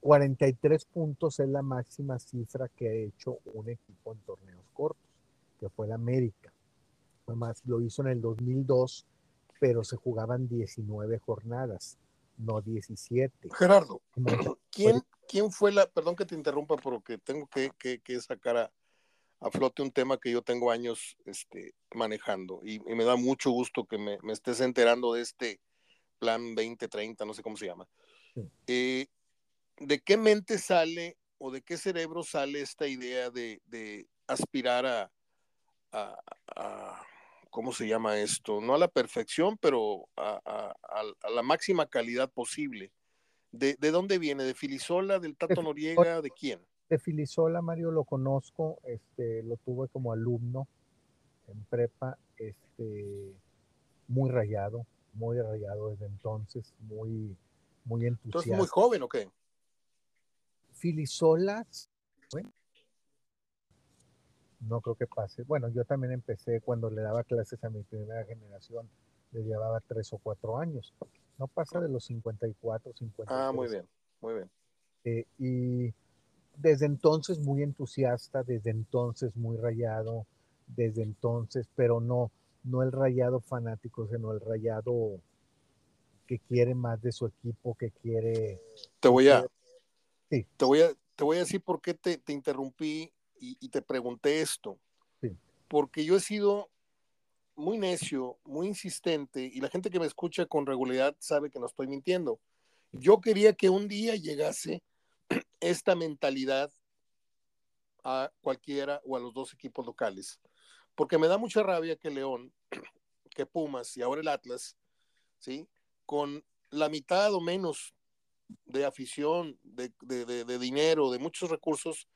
Speaker 2: 43 puntos es la máxima cifra que ha hecho un equipo en torneos cortos, que fue el América. Además, lo hizo en el 2002 pero se jugaban 19 jornadas, no 17.
Speaker 1: Gerardo, ¿quién, ¿quién fue la, perdón que te interrumpa porque tengo que, que, sacar a, a, flote un tema que yo tengo años este, manejando y, me da mucho gusto que me, me, estés enterando de este plan 2030, no sé cómo se llama. Eh, ¿De qué mente sale o de qué cerebro sale esta idea de, de aspirar a, a ¿cómo se llama esto? No a la perfección, pero a, la máxima calidad posible. ¿De, dónde viene? ¿De Filisola, del Tato Noriega, de quién?
Speaker 2: De Filisola, Mario, lo conozco, este, lo tuve como alumno en prepa, este, muy rayado, muy rayado desde entonces, muy, muy entusiasta.
Speaker 1: ¿Entonces muy joven o qué?
Speaker 2: Filisola, no creo que pase. Bueno, yo también empecé cuando le daba clases a mi primera generación, le llevaba tres o cuatro años. No pasa de los 54, 50.
Speaker 1: Ah, muy bien, muy bien.
Speaker 2: Eh, y desde entonces muy entusiasta, desde entonces muy rayado, desde entonces, pero no, no el rayado fanático, sino el rayado que quiere más de su equipo, que quiere...
Speaker 1: Te voy a, sí. te voy a, te voy a decir por qué te, te interrumpí y, te pregunté esto. Porque yo he sido muy necio, muy insistente, y la gente que me escucha con regularidad sabe que no estoy mintiendo. Yo quería que un día llegase esta mentalidad a cualquiera o a los dos equipos locales, porque me da mucha rabia que León, [CLEARS THROAT] que Pumas y ahora el Atlas, ¿sí? Con la mitad o menos de afición, de, de dinero, de muchos recursos,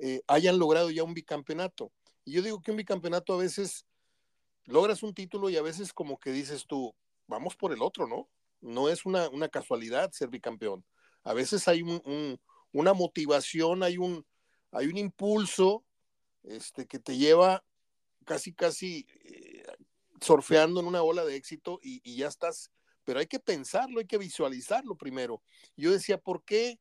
Speaker 1: eh, hayan logrado ya un bicampeonato. Y yo digo que un bicampeonato a veces logras un título y a veces como que dices tú, vamos por el otro, ¿no? No es una, una casualidad ser bicampeón. A veces hay un, una motivación, hay un, hay un impulso este, que te lleva casi, casi eh, surfeando en una ola de éxito y, ya estás, pero hay que pensarlo, hay que visualizarlo primero. Yo decía, ¿por qué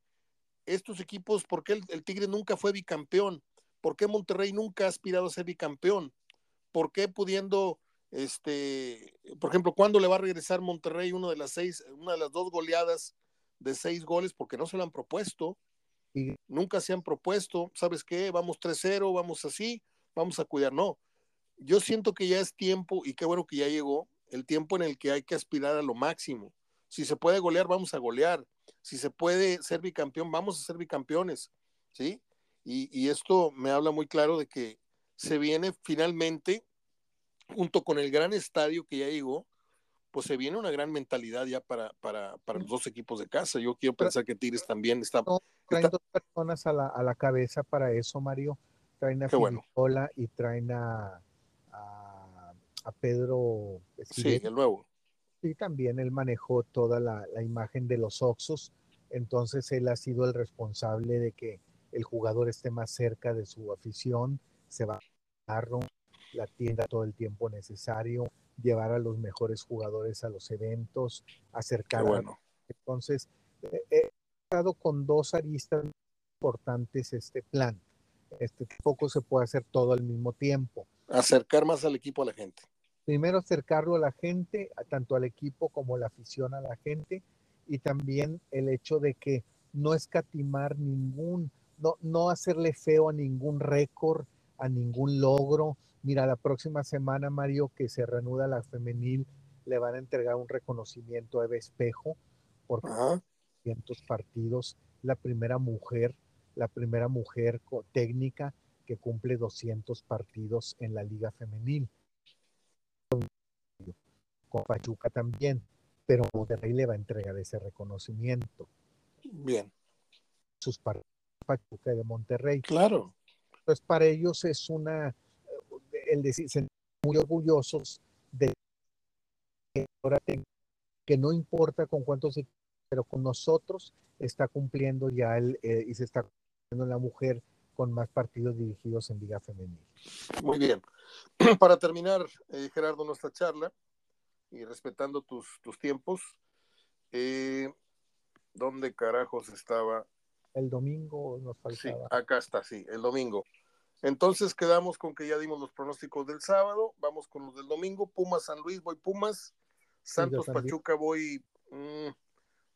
Speaker 1: estos equipos, ¿por qué el, Tigre nunca fue bicampeón? ¿Por qué Monterrey nunca ha aspirado a ser bicampeón? ¿Por qué pudiendo, este, por ejemplo, cuándo le va a regresar Monterrey una de las seis, una de las dos goleadas de seis goles? Porque no se lo han propuesto. Y nunca se han propuesto, ¿sabes qué? Vamos 3-0, vamos así, vamos a cuidar. No, yo siento que ya es tiempo, y qué bueno que ya llegó, el tiempo en el que hay que aspirar a lo máximo. Si se puede golear, vamos a golear si se puede ser bicampeón, vamos a ser bicampeones, ¿sí? Y, esto me habla muy claro de que se viene finalmente, junto con el gran estadio que ya llegó, pues se viene una gran mentalidad ya para, para, para los dos equipos de casa. Yo quiero pensar que Tigres también está...
Speaker 2: traen dos personas a la, a la, cabeza para eso, Mario. Traen a Filipola y traen a, a, Pedro
Speaker 1: Sí, el nuevo.
Speaker 2: Y también él manejó toda la, imagen de los Oxos, entonces él ha sido el responsable de que el jugador esté más cerca de su afición, se va a la tienda todo el tiempo necesario, llevar a los mejores jugadores a los eventos, acercar.
Speaker 1: Bueno.
Speaker 2: Entonces, he estado con dos aristas importantes este plan. Este poco se puede hacer todo al mismo tiempo.
Speaker 1: Acercar más al equipo a la gente
Speaker 2: primero acercarlo a la gente, tanto al equipo como la afición a la gente, y también el hecho de que no escatimar ningún, no, no hacerle feo a ningún récord, a ningún logro. Mira, la próxima semana, Mario, que se reanuda la femenil, le van a entregar un reconocimiento a Eva Espejo por 200 partidos, la primera mujer, la primera mujer técnica que cumple 200 partidos en la liga femenil con Pachuca también, pero Monterrey le va a entregar ese reconocimiento.
Speaker 1: Bien.
Speaker 2: Sus partidos Pachuca de Monterrey.
Speaker 1: Claro.
Speaker 2: Entonces, para ellos es una, el decir, muy orgullosos de que no importa con cuántos, pero con nosotros está cumpliendo ya el, eh, y se está cumpliendo la mujer con más partidos dirigidos en Liga Femenil.
Speaker 1: Muy bien. [CLEARS THROAT] Para terminar, eh, Gerardo, nuestra charla, y respetando tus, tus tiempos, eh, ¿dónde carajos estaba?
Speaker 2: El domingo nos faltaba.
Speaker 1: Sí, acá está, sí, el domingo. Entonces quedamos con que ya dimos los pronósticos del sábado, vamos con los del domingo, Pumas San Luis, voy Pumas, Santos Pachuca voy, mm,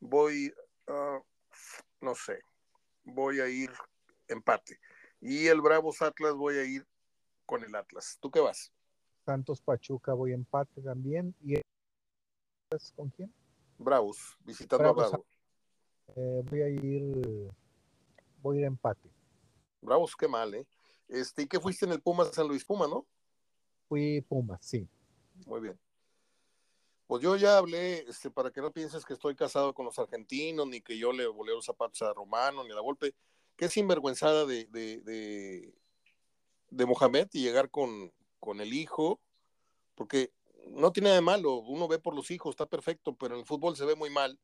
Speaker 1: voy, uh, no sé, voy a ir empate. Y el Bravos Atlas voy a ir con el Atlas. ¿Tú qué vas?
Speaker 2: Santos Pachuca voy empate también. ¿Y con quién?
Speaker 1: Bravos, visitando a Bravos.
Speaker 2: Eh, voy a ir voy a ir empate.
Speaker 1: Bravos, qué mal, ¿eh? Este, ¿y qué fuiste en el Pumas San Luis Puma, no?
Speaker 2: Fui Pumas, sí.
Speaker 1: Muy bien. Pues yo ya hablé, este, para que no pienses que estoy casado con los argentinos, ni que yo le volé los zapatos a Romano, ni a la golpe, que es sinvergüenzada de, de, de, de Mohamed y llegar con, con el hijo, porque no tiene nada de malo, uno ve por los hijos, está perfecto, pero en el fútbol se ve muy mal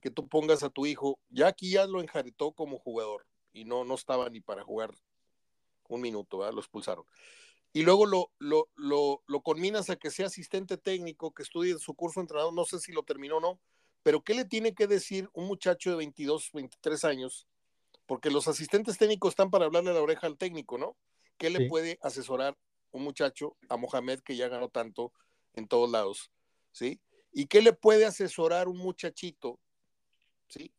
Speaker 1: que tú pongas a tu hijo, ya aquí ya lo enjaretó como jugador y no, no estaba ni para jugar un minuto, ¿verdad? lo expulsaron. Y luego lo, lo, lo, lo conminas a que sea asistente técnico, que estudie su curso de entrenador, no sé si lo terminó o no, pero ¿qué le tiene que decir un muchacho de 22, 23 años? Porque los asistentes técnicos están para hablarle a la oreja al técnico, ¿no? ¿Qué le puede asesorar un muchacho a Mohamed que ya ganó tanto en todos lados? ¿Sí? ¿Y qué le puede asesorar un muchachito, ¿sí?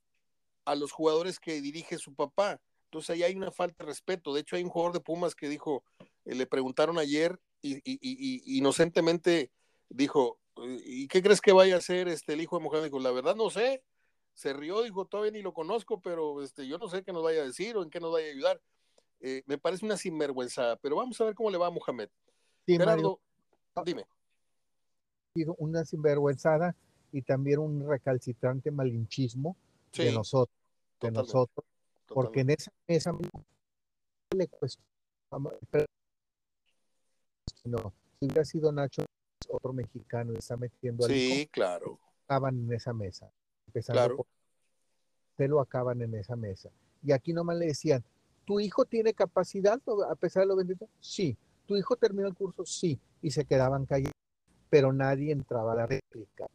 Speaker 1: A los jugadores que dirige su papá. Entonces ahí hay una falta de respeto. De hecho, hay un jugador de Pumas que dijo, eh, le preguntaron ayer y, inocentemente dijo, ¿y qué crees que vaya a hacer este, el hijo de Mohamed? Dijo, la verdad no sé. Se rió, dijo, todavía ni lo conozco, pero este, yo no sé qué nos vaya a decir o en qué nos vaya a ayudar. Eh, me parece una sinvergüenza, pero vamos a ver cómo le va a Mohamed. Gerardo, dime
Speaker 2: una sinvergüenzada y también un recalcitrante malinchismo de nosotros, de nosotros, porque en esa mesa le cuesta no, si hubiera sido Nacho otro mexicano está metiendo
Speaker 1: al sí, claro.
Speaker 2: acaban en esa mesa, empezando por pelo acaban en esa mesa. Y aquí nomás le decían, ¿tu hijo tiene capacidad a pesar de lo bendito? Sí. ¿Tu hijo terminó el curso? Sí. Y se quedaban callados pero nadie entraba a la réplica.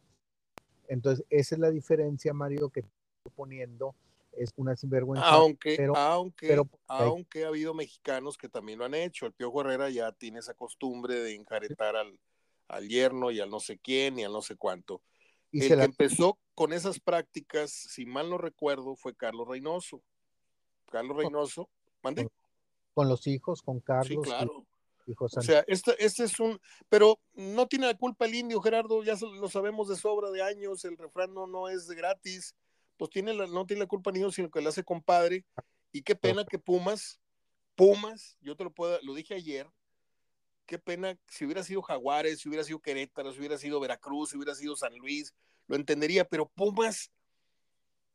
Speaker 2: Entonces, esa es la diferencia, Mario, que estoy poniendo. Es una sinvergüenza.
Speaker 1: Aunque, aunque, aunque ha habido mexicanos que también lo han hecho. El Piojo Herrera ya tiene esa costumbre de enjaretar al, al yerno y al no sé quién y al no sé cuánto. Y el que empezó con esas prácticas, si mal no recuerdo, fue Carlos Reynoso. Carlos Reynoso, ¿mande?
Speaker 2: Con los hijos, con Carlos. Sí,
Speaker 1: claro. O sea, este, este es un, pero no tiene la culpa el indio, Gerardo, ya lo sabemos de sobra de años, el refrán no, no es gratis, pues tiene la, no tiene la culpa indio, sino que le hace compadre, y qué pena que Pumas, Pumas, yo te lo puedo, lo dije ayer, qué pena si hubiera sido Jaguares, si hubiera sido Querétaro, si hubiera sido Veracruz, si hubiera sido San Luis, lo entendería, pero Pumas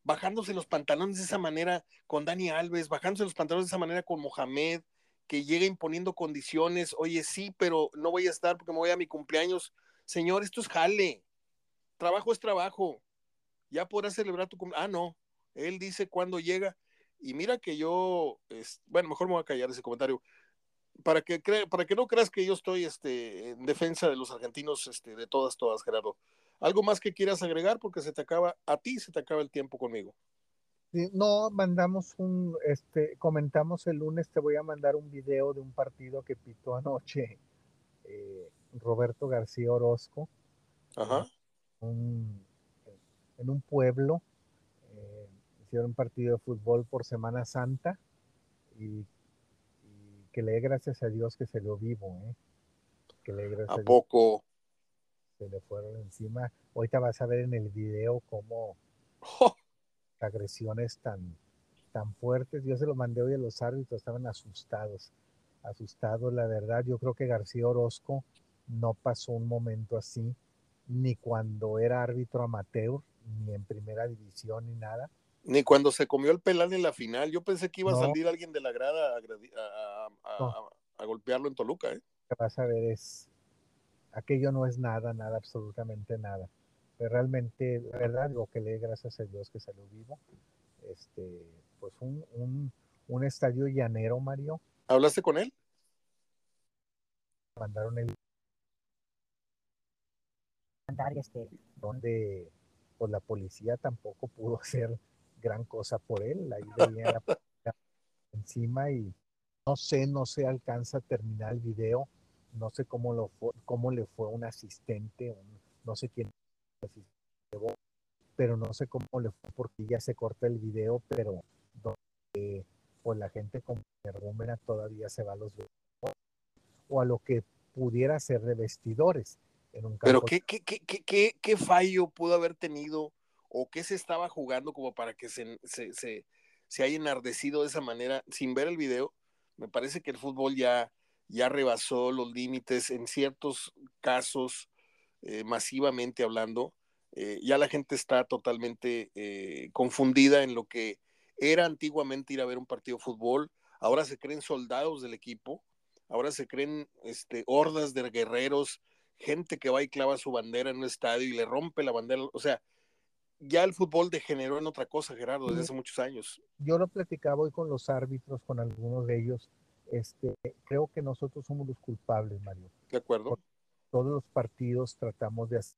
Speaker 1: bajándose los pantalones de esa manera con Dani Alves, bajándose los pantalones de esa manera con Mohamed, que llega imponiendo condiciones, oye, sí, pero no voy a estar porque me voy a mi cumpleaños. Señor, esto es jale. Trabajo es trabajo. Ya podrás celebrar tu cumpleaños. Ah, no. Él dice cuándo llega. Y mira que yo, es, bueno, mejor me voy a callar ese comentario. Para que, para que no creas que yo estoy este, en defensa de los argentinos este, de todas, todas, Gerardo. ¿Algo más que quieras agregar? Porque se te acaba, a ti se te acaba el tiempo conmigo.
Speaker 2: No, mandamos un, este, comentamos el lunes, te voy a mandar un video de un partido que pitó anoche eh, Roberto García Orozco.
Speaker 1: Ajá.
Speaker 2: En un pueblo, eh, hicieron un partido de fútbol por Semana Santa y, que le dé gracias a Dios que se lo vivo, ¿eh?
Speaker 1: Que le gracias a, poco?
Speaker 2: Se le fueron encima. Ahorita vas a ver en el video cómo... [LAUGHS] agresiones tan, tan fuertes. Yo se lo mandé hoy a los árbitros, estaban asustados, asustados, la verdad. Yo creo que García Orozco no pasó un momento así, ni cuando era árbitro amateur, ni en primera división, ni nada.
Speaker 1: Ni cuando se comió el pelán en la final. Yo pensé que iba a salir alguien de la grada a, golpearlo en Toluca. ¿eh?
Speaker 2: Lo que vas a ver es, aquello no es nada, nada, absolutamente nada realmente, la verdad, digo que le gracias a Dios que salió vivo. Este, pues un, un, un estadio llanero, Mario.
Speaker 1: ¿Hablaste con él?
Speaker 2: Mandaron el este, donde pues la policía tampoco pudo [LAUGHS] hacer gran cosa por él, ahí venía la encima y no sé, no se alcanza a terminar el video, no sé cómo lo cómo le fue un asistente, no sé quién pero no sé cómo le fue porque ya se corta el video, pero donde pues la gente con vergüenza todavía se va a los o a lo que pudiera ser de vestidores en un
Speaker 1: Pero ¿qué, qué, qué, qué, qué fallo pudo haber tenido o qué se estaba jugando como para que se, se, se, se haya enardecido de esa manera sin ver el video? Me parece que el fútbol ya, ya rebasó los límites en ciertos casos eh, masivamente hablando, eh, ya la gente está totalmente eh, confundida en lo que era antiguamente ir a ver un partido de fútbol, ahora se creen soldados del equipo, ahora se creen este, hordas de guerreros, gente que va y clava su bandera en un estadio y le rompe la bandera, o sea, ya el fútbol degeneró en otra cosa, Gerardo, desde hace muchos años.
Speaker 2: Yo lo platicaba hoy con los árbitros, con algunos de ellos,
Speaker 3: este, creo que nosotros somos los culpables, Mario.
Speaker 1: De acuerdo.
Speaker 3: todos los partidos tratamos de hacer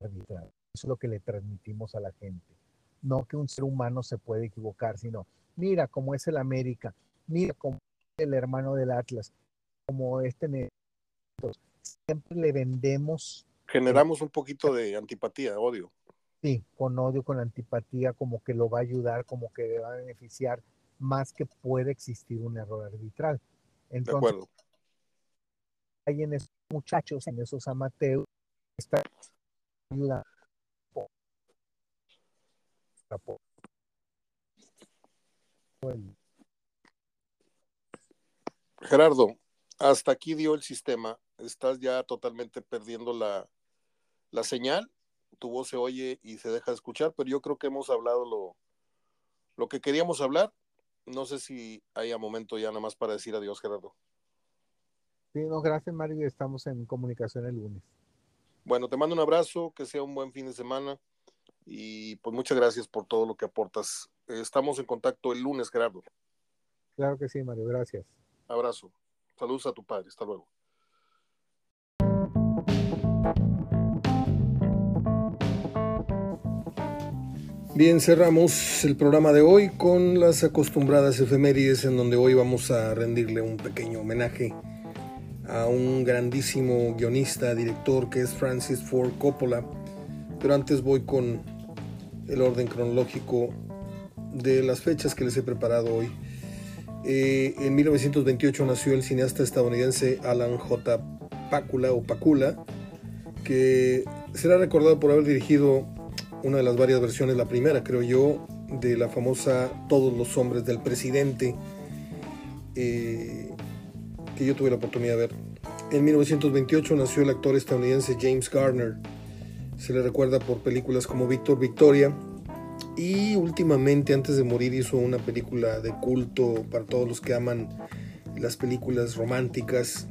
Speaker 3: arbitral. Eso es lo que le transmitimos a la gente. No que un ser humano se puede equivocar, sino, mira cómo es el América, mira cómo es el hermano del Atlas, como este. Siempre le vendemos.
Speaker 1: Generamos un poquito de antipatía, odio.
Speaker 3: Sí, con odio, con antipatía, como que lo va a ayudar, como que le va a beneficiar, más que puede existir un error arbitral. Entonces, de acuerdo. Hay en esos muchachos, en esos amateurs, está ayudando.
Speaker 1: Gerardo, hasta aquí dio el sistema. Estás ya totalmente perdiendo la, la señal tu voz se oye y se deja de escuchar, pero yo creo que hemos hablado lo, lo que queríamos hablar. No sé si haya momento ya nada más para decir adiós, Gerardo.
Speaker 3: Sí, no, gracias, Mario. Estamos en comunicación el lunes.
Speaker 1: Bueno, te mando un abrazo, que sea un buen fin de semana y pues muchas gracias por todo lo que aportas. Estamos en contacto el lunes, Gerardo.
Speaker 3: Claro que sí, Mario, gracias.
Speaker 1: Abrazo. Saludos a tu padre. Hasta luego. Bien, cerramos el programa de hoy con las acostumbradas efemérides en donde hoy vamos a rendirle un pequeño homenaje a un grandísimo guionista, director que es Francis Ford Coppola. Pero antes voy con el orden cronológico de las fechas que les he preparado hoy. Eh, en 1928 nació el cineasta estadounidense Alan J. Pakula o que será recordado por haber dirigido una de las varias versiones, la primera creo yo, de la famosa Todos los hombres del presidente, eh, que yo tuve la oportunidad de ver. En 1928 nació el actor estadounidense James Garner. Se le recuerda por películas como Víctor Victoria. Y últimamente, antes de morir, hizo una película de culto para todos los que aman las películas románticas.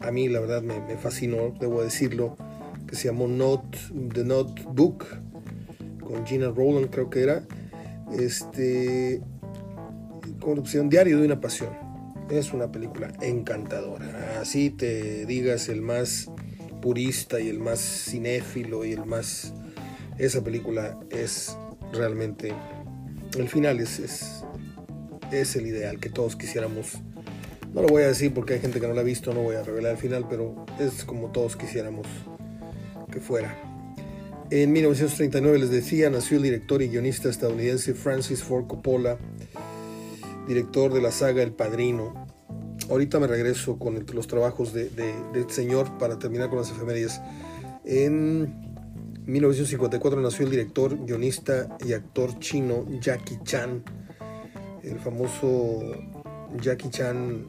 Speaker 1: A mí, la verdad, me, me fascinó, debo decirlo, que se llamó Not, The Notebook con Gina Rowland, creo que era. Este, Corrupción Diario de una Pasión. Es una película encantadora. Así te digas el más purista y el más cinéfilo y el más... Esa película es realmente... El final es, es, el ideal que todos quisiéramos. No lo voy a decir porque hay gente que no la ha visto, no voy a revelar el final, pero es como todos quisiéramos que fuera. En 1939, les decía, nació el director y guionista estadounidense Francis Ford Coppola, director de la saga El Padrino. Ahorita me regreso con los trabajos de, del señor para terminar con las efemérides. En 1954 nació el director, guionista y actor chino Jackie Chan, el famoso Jackie Chan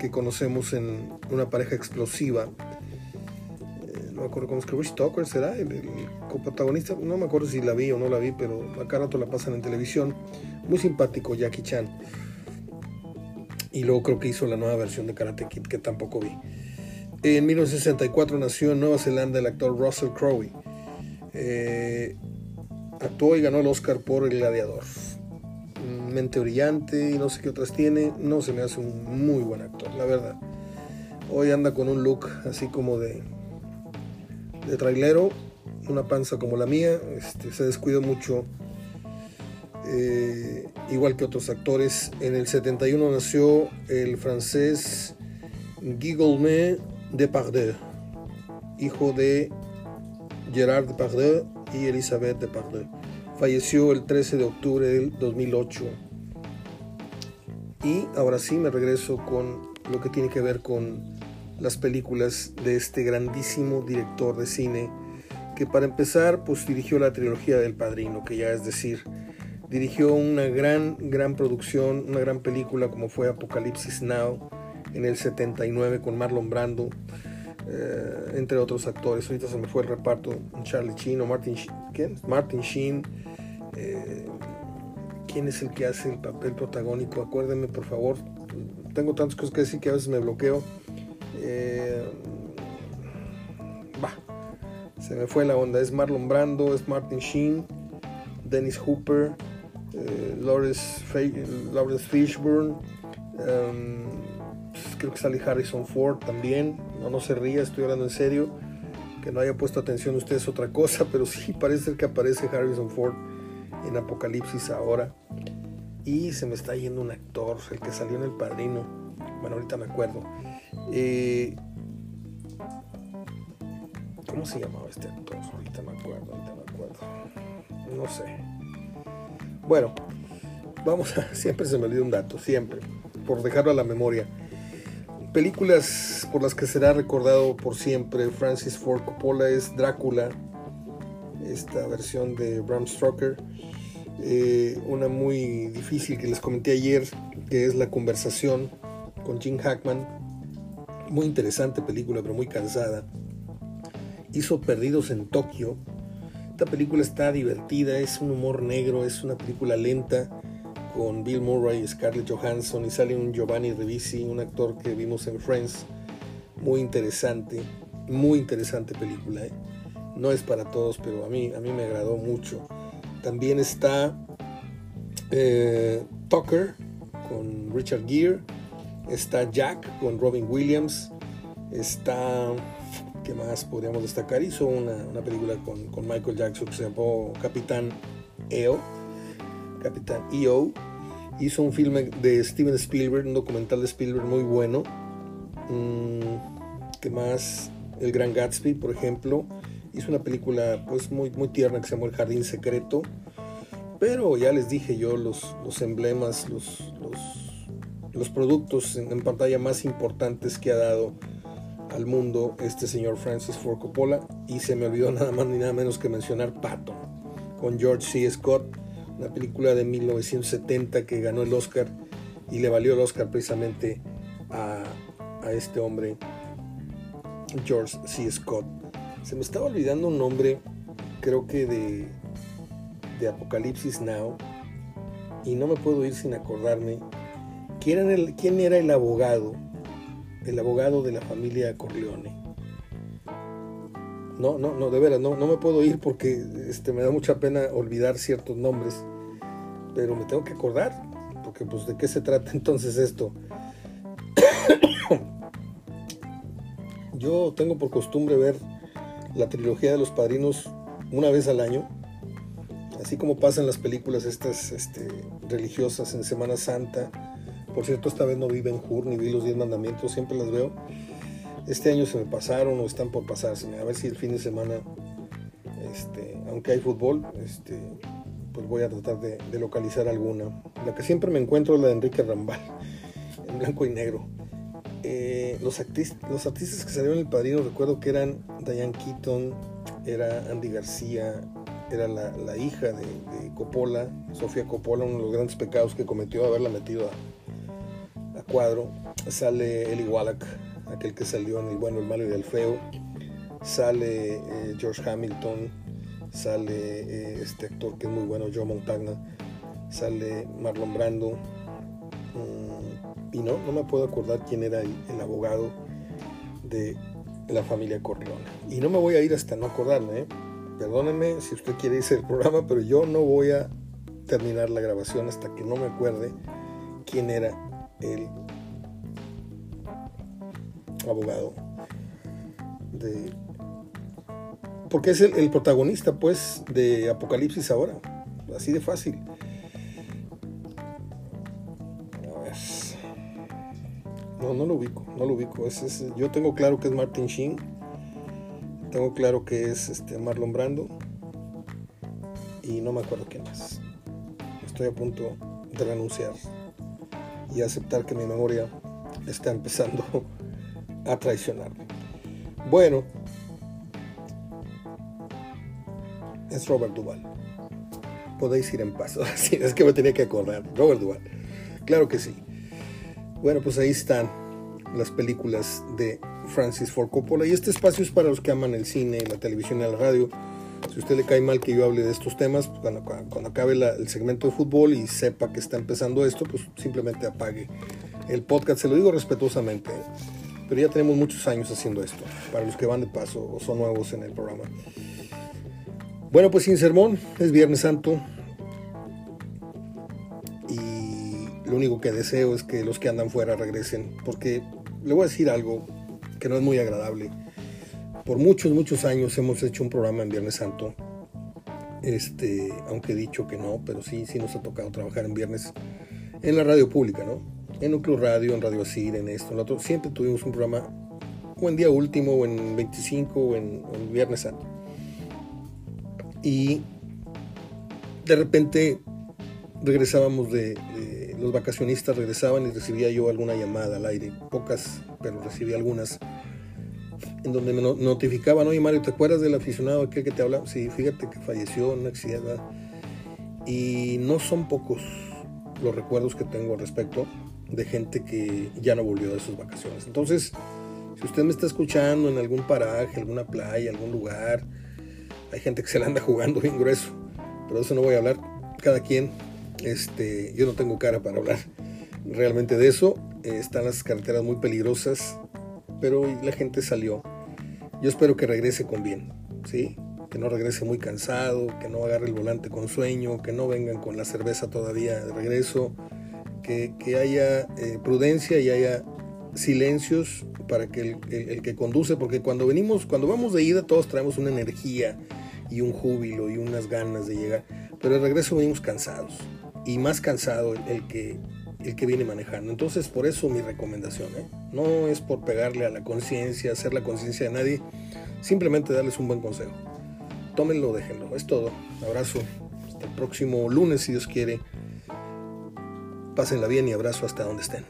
Speaker 1: que conocemos en una pareja explosiva no me acuerdo cómo es, que Stoker será el, coprotagonista, no me acuerdo si la vi o no la vi, pero acá rato la pasan en televisión. Muy simpático Jackie Chan. Y luego creo que hizo la nueva versión de Karate Kid que tampoco vi. En 1964 nació en Nueva Zelanda el actor Russell Crowe. Eh, actuó y ganó el Oscar por El Gladiador. Mente brillante y no sé qué otras tiene. No se me hace un muy buen actor, la verdad. Hoy anda con un look así como de de trailero, una panza como la mía, este, se descuidó mucho, eh, igual que otros actores. En el 71 nació el francés Guy Depardieu, hijo de Gerard Depardieu y Elisabeth Depardieu. Falleció el 13 de octubre del 2008. Y ahora sí me regreso con lo que tiene que ver con las películas de este grandísimo director de cine que para empezar pues dirigió la trilogía del Padrino, que ya es decir, dirigió una gran, gran producción, una gran película como fue Apocalipsis Now en el 79 con Marlon Brando, eh, entre otros actores. Ahorita se me fue el reparto, Charlie Sheen o Martin, ¿quién? Martin Sheen. Eh, ¿Quién es el que hace el papel protagónico? Acuérdenme por favor. Tengo tantas cosas que decir que a veces me bloqueo. Eh, se me fue la onda. Es Marlon Brando, es Martin Sheen, Dennis Hooper, Lawrence, Fishburne, em, creo que sale Harrison Ford también, no, no se ría, estoy hablando en serio, que no haya puesto atención usted es otra cosa, [LAUGHS] pero sí parece que aparece Harrison Ford en Apocalipsis ahora. Y se me está yendo un actor, el que salió en El Padrino. Bueno, ahorita me acuerdo. Eh, ¿Cómo se llamaba este actor? Ahorita me acuerdo, ahorita me acuerdo. No sé. Bueno, vamos a. [LAUGHS] Siempre se me olvida un dato, siempre. Por dejarlo a la memoria. Películas por las que será recordado por siempre Francis Ford Coppola es Drácula, esta versión de Bram Stoker. Eh, una muy difícil que les comenté ayer, que es La conversación con Jim Hackman. Muy interesante película, pero muy cansada. Hizo Perdidos en Tokio. Esta película está divertida, es un humor negro, es una película lenta con Bill Murray Scarlett Johansson y sale un Giovanni Ribisi, un actor que vimos en Friends. Muy interesante, muy interesante película. ¿eh? No es para todos, pero a mí, a mí me agradó mucho. También está eh, Tucker con Richard Gere. Está Jack con Robin Williams. Está. ¿Qué más podríamos destacar? Hizo una, película con, Michael Jackson que se llamó Capitán EO. Capitán EO. Hizo un filme de Steven Spielberg, un documental de Spielberg muy bueno. Mm, ¿Qué más? El Gran Gatsby, por ejemplo hizo una película pues muy, muy tierna que se llamó El Jardín Secreto. Pero ya les dije yo los, los emblemas, los, los, productos en, pantalla más importantes que ha dado al mundo este señor Francis Ford Coppola. Y se me olvidó [LAUGHS] nada más ni nada menos que mencionar Patton con George C. Scott, una película de 1970 que ganó el Oscar y le valió el Oscar precisamente a, a este hombre, George C. Scott. Se me estaba olvidando un nombre, creo que de, de Apocalipsis Now, y no me puedo ir sin acordarme. ¿Quién era el, quién era el abogado? El abogado de la familia Corleone. No, no, no, de veras, no, no me puedo ir porque este, me da mucha pena olvidar ciertos nombres, pero me tengo que acordar, porque pues de qué se trata [LAUGHS] entonces esto. [COUGHS] Yo tengo por costumbre ver la trilogía de los padrinos una vez al año, así como pasan las películas estas este, religiosas en Semana Santa. Por cierto, esta vez no vi Ben Hur ni vi los Diez Mandamientos, siempre las veo. Este año se me pasaron o están por pasarse. A ver si el fin de semana, este, aunque hay fútbol, este, pues voy a tratar de, localizar alguna. La que siempre me encuentro es la de Enrique Rambal, [LAUGHS] en blanco y negro. Eh, los, artistas, los artistas que salieron en El Padrino recuerdo que eran Diane Keaton, era Andy García, era la, hija de, Coppola, Sofía Coppola, uno de los grandes pecados que cometió haberla metido a, cuadro. Sale Eli Wallach, aquel que salió en El bueno, el malo y el feo. Sale eh, George Hamilton, sale eh, este actor que es muy bueno, Joe Montagna, sale Marlon Brando. Mm, y no, no me puedo acordar quién era el, abogado de la familia Corleone. Y no me voy a ir hasta no acordarme, ¿eh? perdónenme si usted quiere irse del programa, pero yo no voy a terminar la grabación hasta que no me acuerde quién era el abogado de porque es el, protagonista pues de Apocalipsis ahora así de fácil No, no lo ubico, no lo ubico. Es, yo tengo claro que es Martin Sheen. Tengo claro que es este Marlon Brando. Y no me acuerdo quién más. Estoy a punto de renunciar y aceptar que mi memoria está empezando a traicionarme. Bueno, es Robert Duval. Podéis ir en paz. [LAUGHS] Es que me tenía que acordar. Robert Duval. Claro que sí. Bueno, pues ahí están las películas de Francis Ford Coppola. Y este espacio es para los que aman el cine, la televisión y la radio. Si a usted le cae mal que yo hable de estos temas, pues cuando, acabe el segmento de fútbol y sepa que está empezando esto, pues simplemente apague el podcast. Se lo digo respetuosamente. Pero ya tenemos muchos años haciendo esto, para los que van de paso o son nuevos en el programa. Bueno, pues sin sermón, es Viernes Santo. lo único que deseo es que los que andan fuera regresen, porque le voy a decir algo que no es muy agradable. Por muchos, muchos años hemos hecho un programa en Viernes Santo, este, aunque he dicho que no, pero sí, sí nos ha tocado trabajar en viernes en la radio pública, ¿no? En Núcleo Radio, en Radio Asir, en esto, en otro. Siempre tuvimos un programa o en día último, o en 25, o en, en Viernes Santo. Y de repente regresábamos de, los vacacionistas regresaban y recibía yo alguna llamada al aire, pocas, pero recibí algunas, en donde me notificaban, oye Mario, ¿te acuerdas del aficionado aquel que te hablaba? Sí, fíjate que falleció en un accidente. Y no son pocos los recuerdos que tengo al respecto de gente que ya no volvió de sus vacaciones. Entonces, si usted me está escuchando en algún paraje, alguna playa, algún lugar, hay gente que se la anda jugando bien grueso, pero de eso no voy a hablar. Cada quien este, yo no tengo cara para hablar realmente de eso. Eh, están las carreteras muy peligrosas, pero la gente salió. Yo espero que regrese con bien, ¿sí? Que no regrese muy cansado, que no agarre el volante con sueño, que no vengan con la cerveza todavía de regreso, que, haya eh, prudencia y haya silencios para que el, que conduce, porque cuando venimos, cuando vamos de ida todos traemos una energía y un júbilo y unas ganas de llegar, pero de regreso venimos cansados y más cansado el, que, el que viene manejando. Entonces, por eso mi recomendación, ¿eh? no es por pegarle a la conciencia, hacer la conciencia de nadie, simplemente darles un buen consejo. Tómenlo, déjenlo, es todo. Abrazo, hasta el próximo lunes si Dios quiere. Pásenla bien y abrazo hasta donde estén.